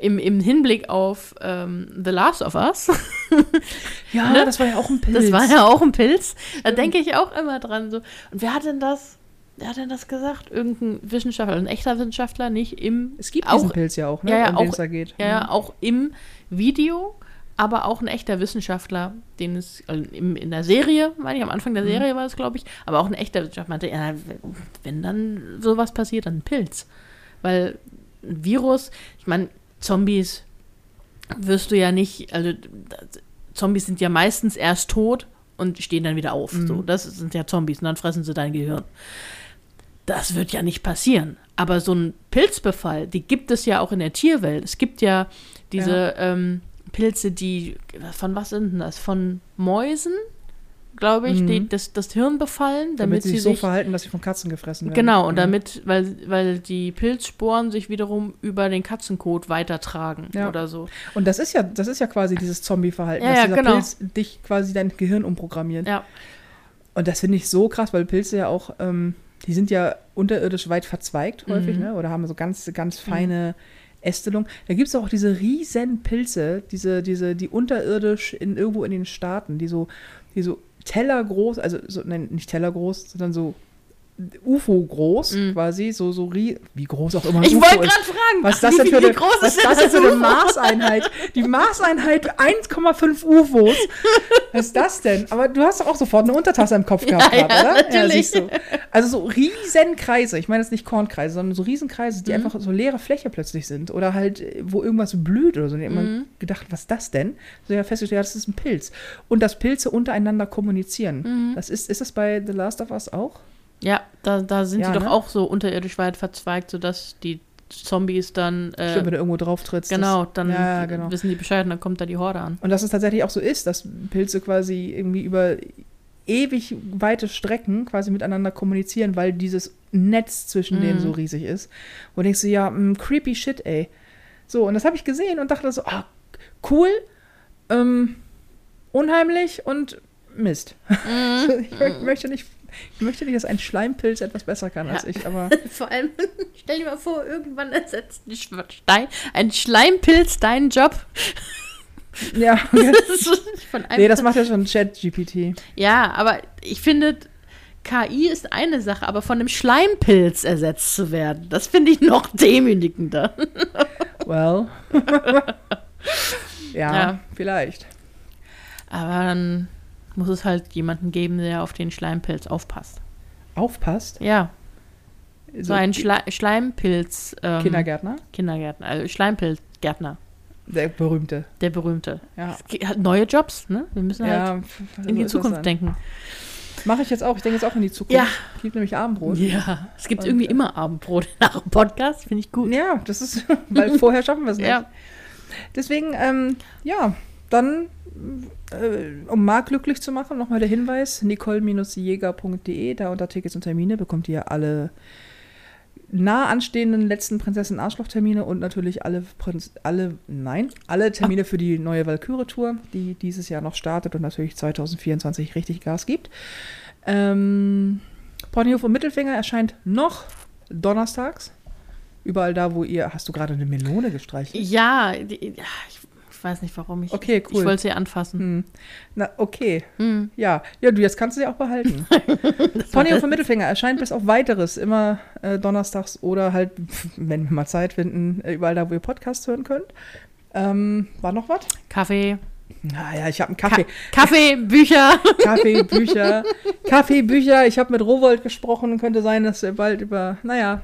im, im Hinblick auf ähm, The Last of Us, ja, ne? das war ja auch ein Pilz. das war ja auch ein Pilz, da denke ich auch immer dran. So. Und wer hat denn das? Wer hat denn das gesagt? Irgendein Wissenschaftler, ein echter Wissenschaftler, nicht im es gibt auch, diesen Pilz ja auch, ne? Ja, ja, um auch- es da geht. Ja, ja, auch im Video, aber auch ein echter Wissenschaftler, den es also im, in der Serie, meine ich, am Anfang der Mhm. Serie war es, glaube ich, aber auch ein echter Wissenschaftler meinte, ja, wenn dann sowas passiert, dann ein Pilz. Weil ein Virus, ich meine, Zombies wirst du ja nicht, also Zombies sind ja meistens erst tot und stehen dann wieder auf. Mhm. So, das sind ja Zombies und dann fressen sie dein Gehirn. Das wird ja nicht passieren. Aber so ein Pilzbefall, die gibt es ja auch in der Tierwelt. Es gibt ja diese Ähm, Pilze, die, von was sind denn das? Von Mäusen, glaube ich, Mhm. die das, das Hirn befallen, damit, damit sie sich so verhalten, dass sie von Katzen gefressen werden. Genau, und Ja. damit, weil, weil die Pilzsporen sich wiederum über den Katzenkot weitertragen Ja. oder so. Und das ist ja, das ist ja quasi dieses Zombie-Verhalten, Ja, dass ja, dieser genau. Pilz dich quasi dein Gehirn umprogrammiert. Ja. Und das finde ich so krass, weil Pilze ja auch, ähm, die sind ja unterirdisch weit verzweigt häufig, Mhm. ne? Oder haben so ganz, ganz feine Ästelung. Da gibt es auch diese riesen Pilze, diese, diese, die unterirdisch in, irgendwo in den Staaten, die so, die so tellergroß, also so, nein, nicht tellergroß, sondern so UFO-groß Mhm. quasi, so, so wie groß auch immer Ich UFO wollte gerade fragen, Was das denn für eine, groß was ist das das für eine UFO? Maßeinheit? Die Maßeinheit 1,5 UFOs. Was ist das denn? Aber du hast doch auch sofort eine Untertasse im Kopf gehabt, Ja, gerade, ja, oder? natürlich. du. Also so riesen Kreise. Ich meine jetzt nicht Kornkreise, sondern so riesen Kreise, Mhm. die einfach so leere Fläche plötzlich sind. Oder halt, wo irgendwas blüht oder so. Und ich habe Mhm. gedacht, was ist das denn? So ja festgestellt, ja, das ist ein Pilz. Und dass Pilze untereinander kommunizieren. Mhm. Das ist, ist das bei The Last of Us auch? Ja, da, da sind Ja, die doch ne? auch so unterirdisch weit verzweigt, sodass die Zombies dann. Äh, Stimmt, wenn du irgendwo drauf trittst. genau, dann ja, ja, genau. wissen die Bescheid und dann kommt da die Horde an. Und dass es tatsächlich auch so ist, dass Pilze quasi irgendwie über ewig weite Strecken quasi miteinander kommunizieren, weil dieses Netz zwischen denen Mhm. so riesig ist. Und denkst du, ja, mm, creepy shit, ey. So, und das habe ich gesehen und dachte so, ah, cool, ähm, unheimlich und Mist. Mhm. ich mö- möchte nicht, Ich möchte nicht, dass ein Schleimpilz etwas besser kann als Ja. ich, aber Vor allem, stell dir mal vor, irgendwann ersetzt ein ein Schleimpilz deinen Job. ja. Von einem nee, das macht ja schon Chat-GPT. ja, aber ich finde, KI ist eine Sache, aber von einem Schleimpilz ersetzt zu werden, das finde ich noch demütigender. Well. ja, Ja. vielleicht. Aber dann muss es halt jemanden geben, der auf den Schleimpilz aufpasst. Aufpasst. Ja, So, so ein Schle Schleimpilz. Ähm, Kindergärtner. Kindergärtner, also Schleimpilzgärtner, Der berühmte. der berühmte. Ja. Es hat neue Jobs, ne? Wir müssen halt Ja, in die Zukunft denken. Mache ich jetzt auch. Ich denke jetzt auch in die Zukunft. Ja. Gibt nämlich Abendbrot. Ja, es gibt Und, irgendwie äh, immer Abendbrot nach dem Podcast, finde ich gut. Ja, das ist, weil vorher schaffen wir es nicht. Ja. Deswegen, ähm, ja, dann, äh, um Marc glücklich zu machen, nochmal der Hinweis: nicole-jäger.de, da unter Tickets und Termine bekommt ihr alle nah anstehenden letzten Prinzessin Arschloch-Termine und natürlich alle, Prinz, alle, nein, alle Termine für die neue Valkyrie-Tour, die dieses Jahr noch startet und natürlich 2024 richtig Gas gibt. Ähm, Ponyhof und Mittelfinger erscheint noch donnerstags. Überall da, wo ihr. Hast du gerade eine Melone gestreichelt? Ja, die, ich weiß nicht warum. Ich, Okay, cool. Ich wollte sie anfassen. Hm. Na, okay. Hm. Ja, ja, du, jetzt kannst du sie auch behalten. Ponyhof und Mittelfinger erscheint bis auf weiteres immer äh, donnerstags oder halt, wenn wir mal Zeit finden, äh, überall da, wo ihr Podcasts hören könnt. Ähm, war noch was? Kaffee. Naja, ich habe einen Kaffee. Ka Kaffee, Bücher. Kaffee, Bücher. Kaffee, Bücher. Ich habe mit Rowold gesprochen. Könnte sein, dass wir bald über, naja,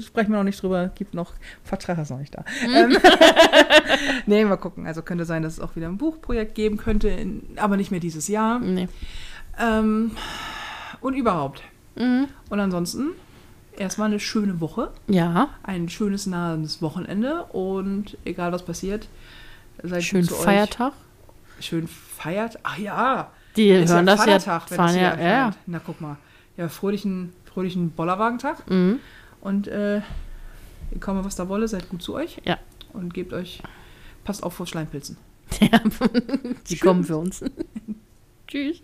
sprechen wir noch nicht drüber. Gibt noch, Vertrag ist noch nicht da. Ähm, nee, mal gucken. Also könnte sein, dass es auch wieder ein Buchprojekt geben könnte, in, aber nicht mehr dieses Jahr. nee. Ähm, und überhaupt. Mhm. Und ansonsten erstmal eine schöne Woche, Ja, ein schönes nahes Wochenende und egal was passiert, seid schön gut zu Feiertag. euch. Schön feiert. Ach ja, Die ist hören ja das ja. Vatertag, wenn Fahren das ja, ja, ja. Na guck mal. Ja, fröhlichen, fröhlichen Bollerwagentag Mhm. Und äh, ihr komme was da wolle, seid gut zu euch. Ja. Und gebt euch, passt auf vor Schleimpilzen. ja. Die kommen für uns. Tschüss.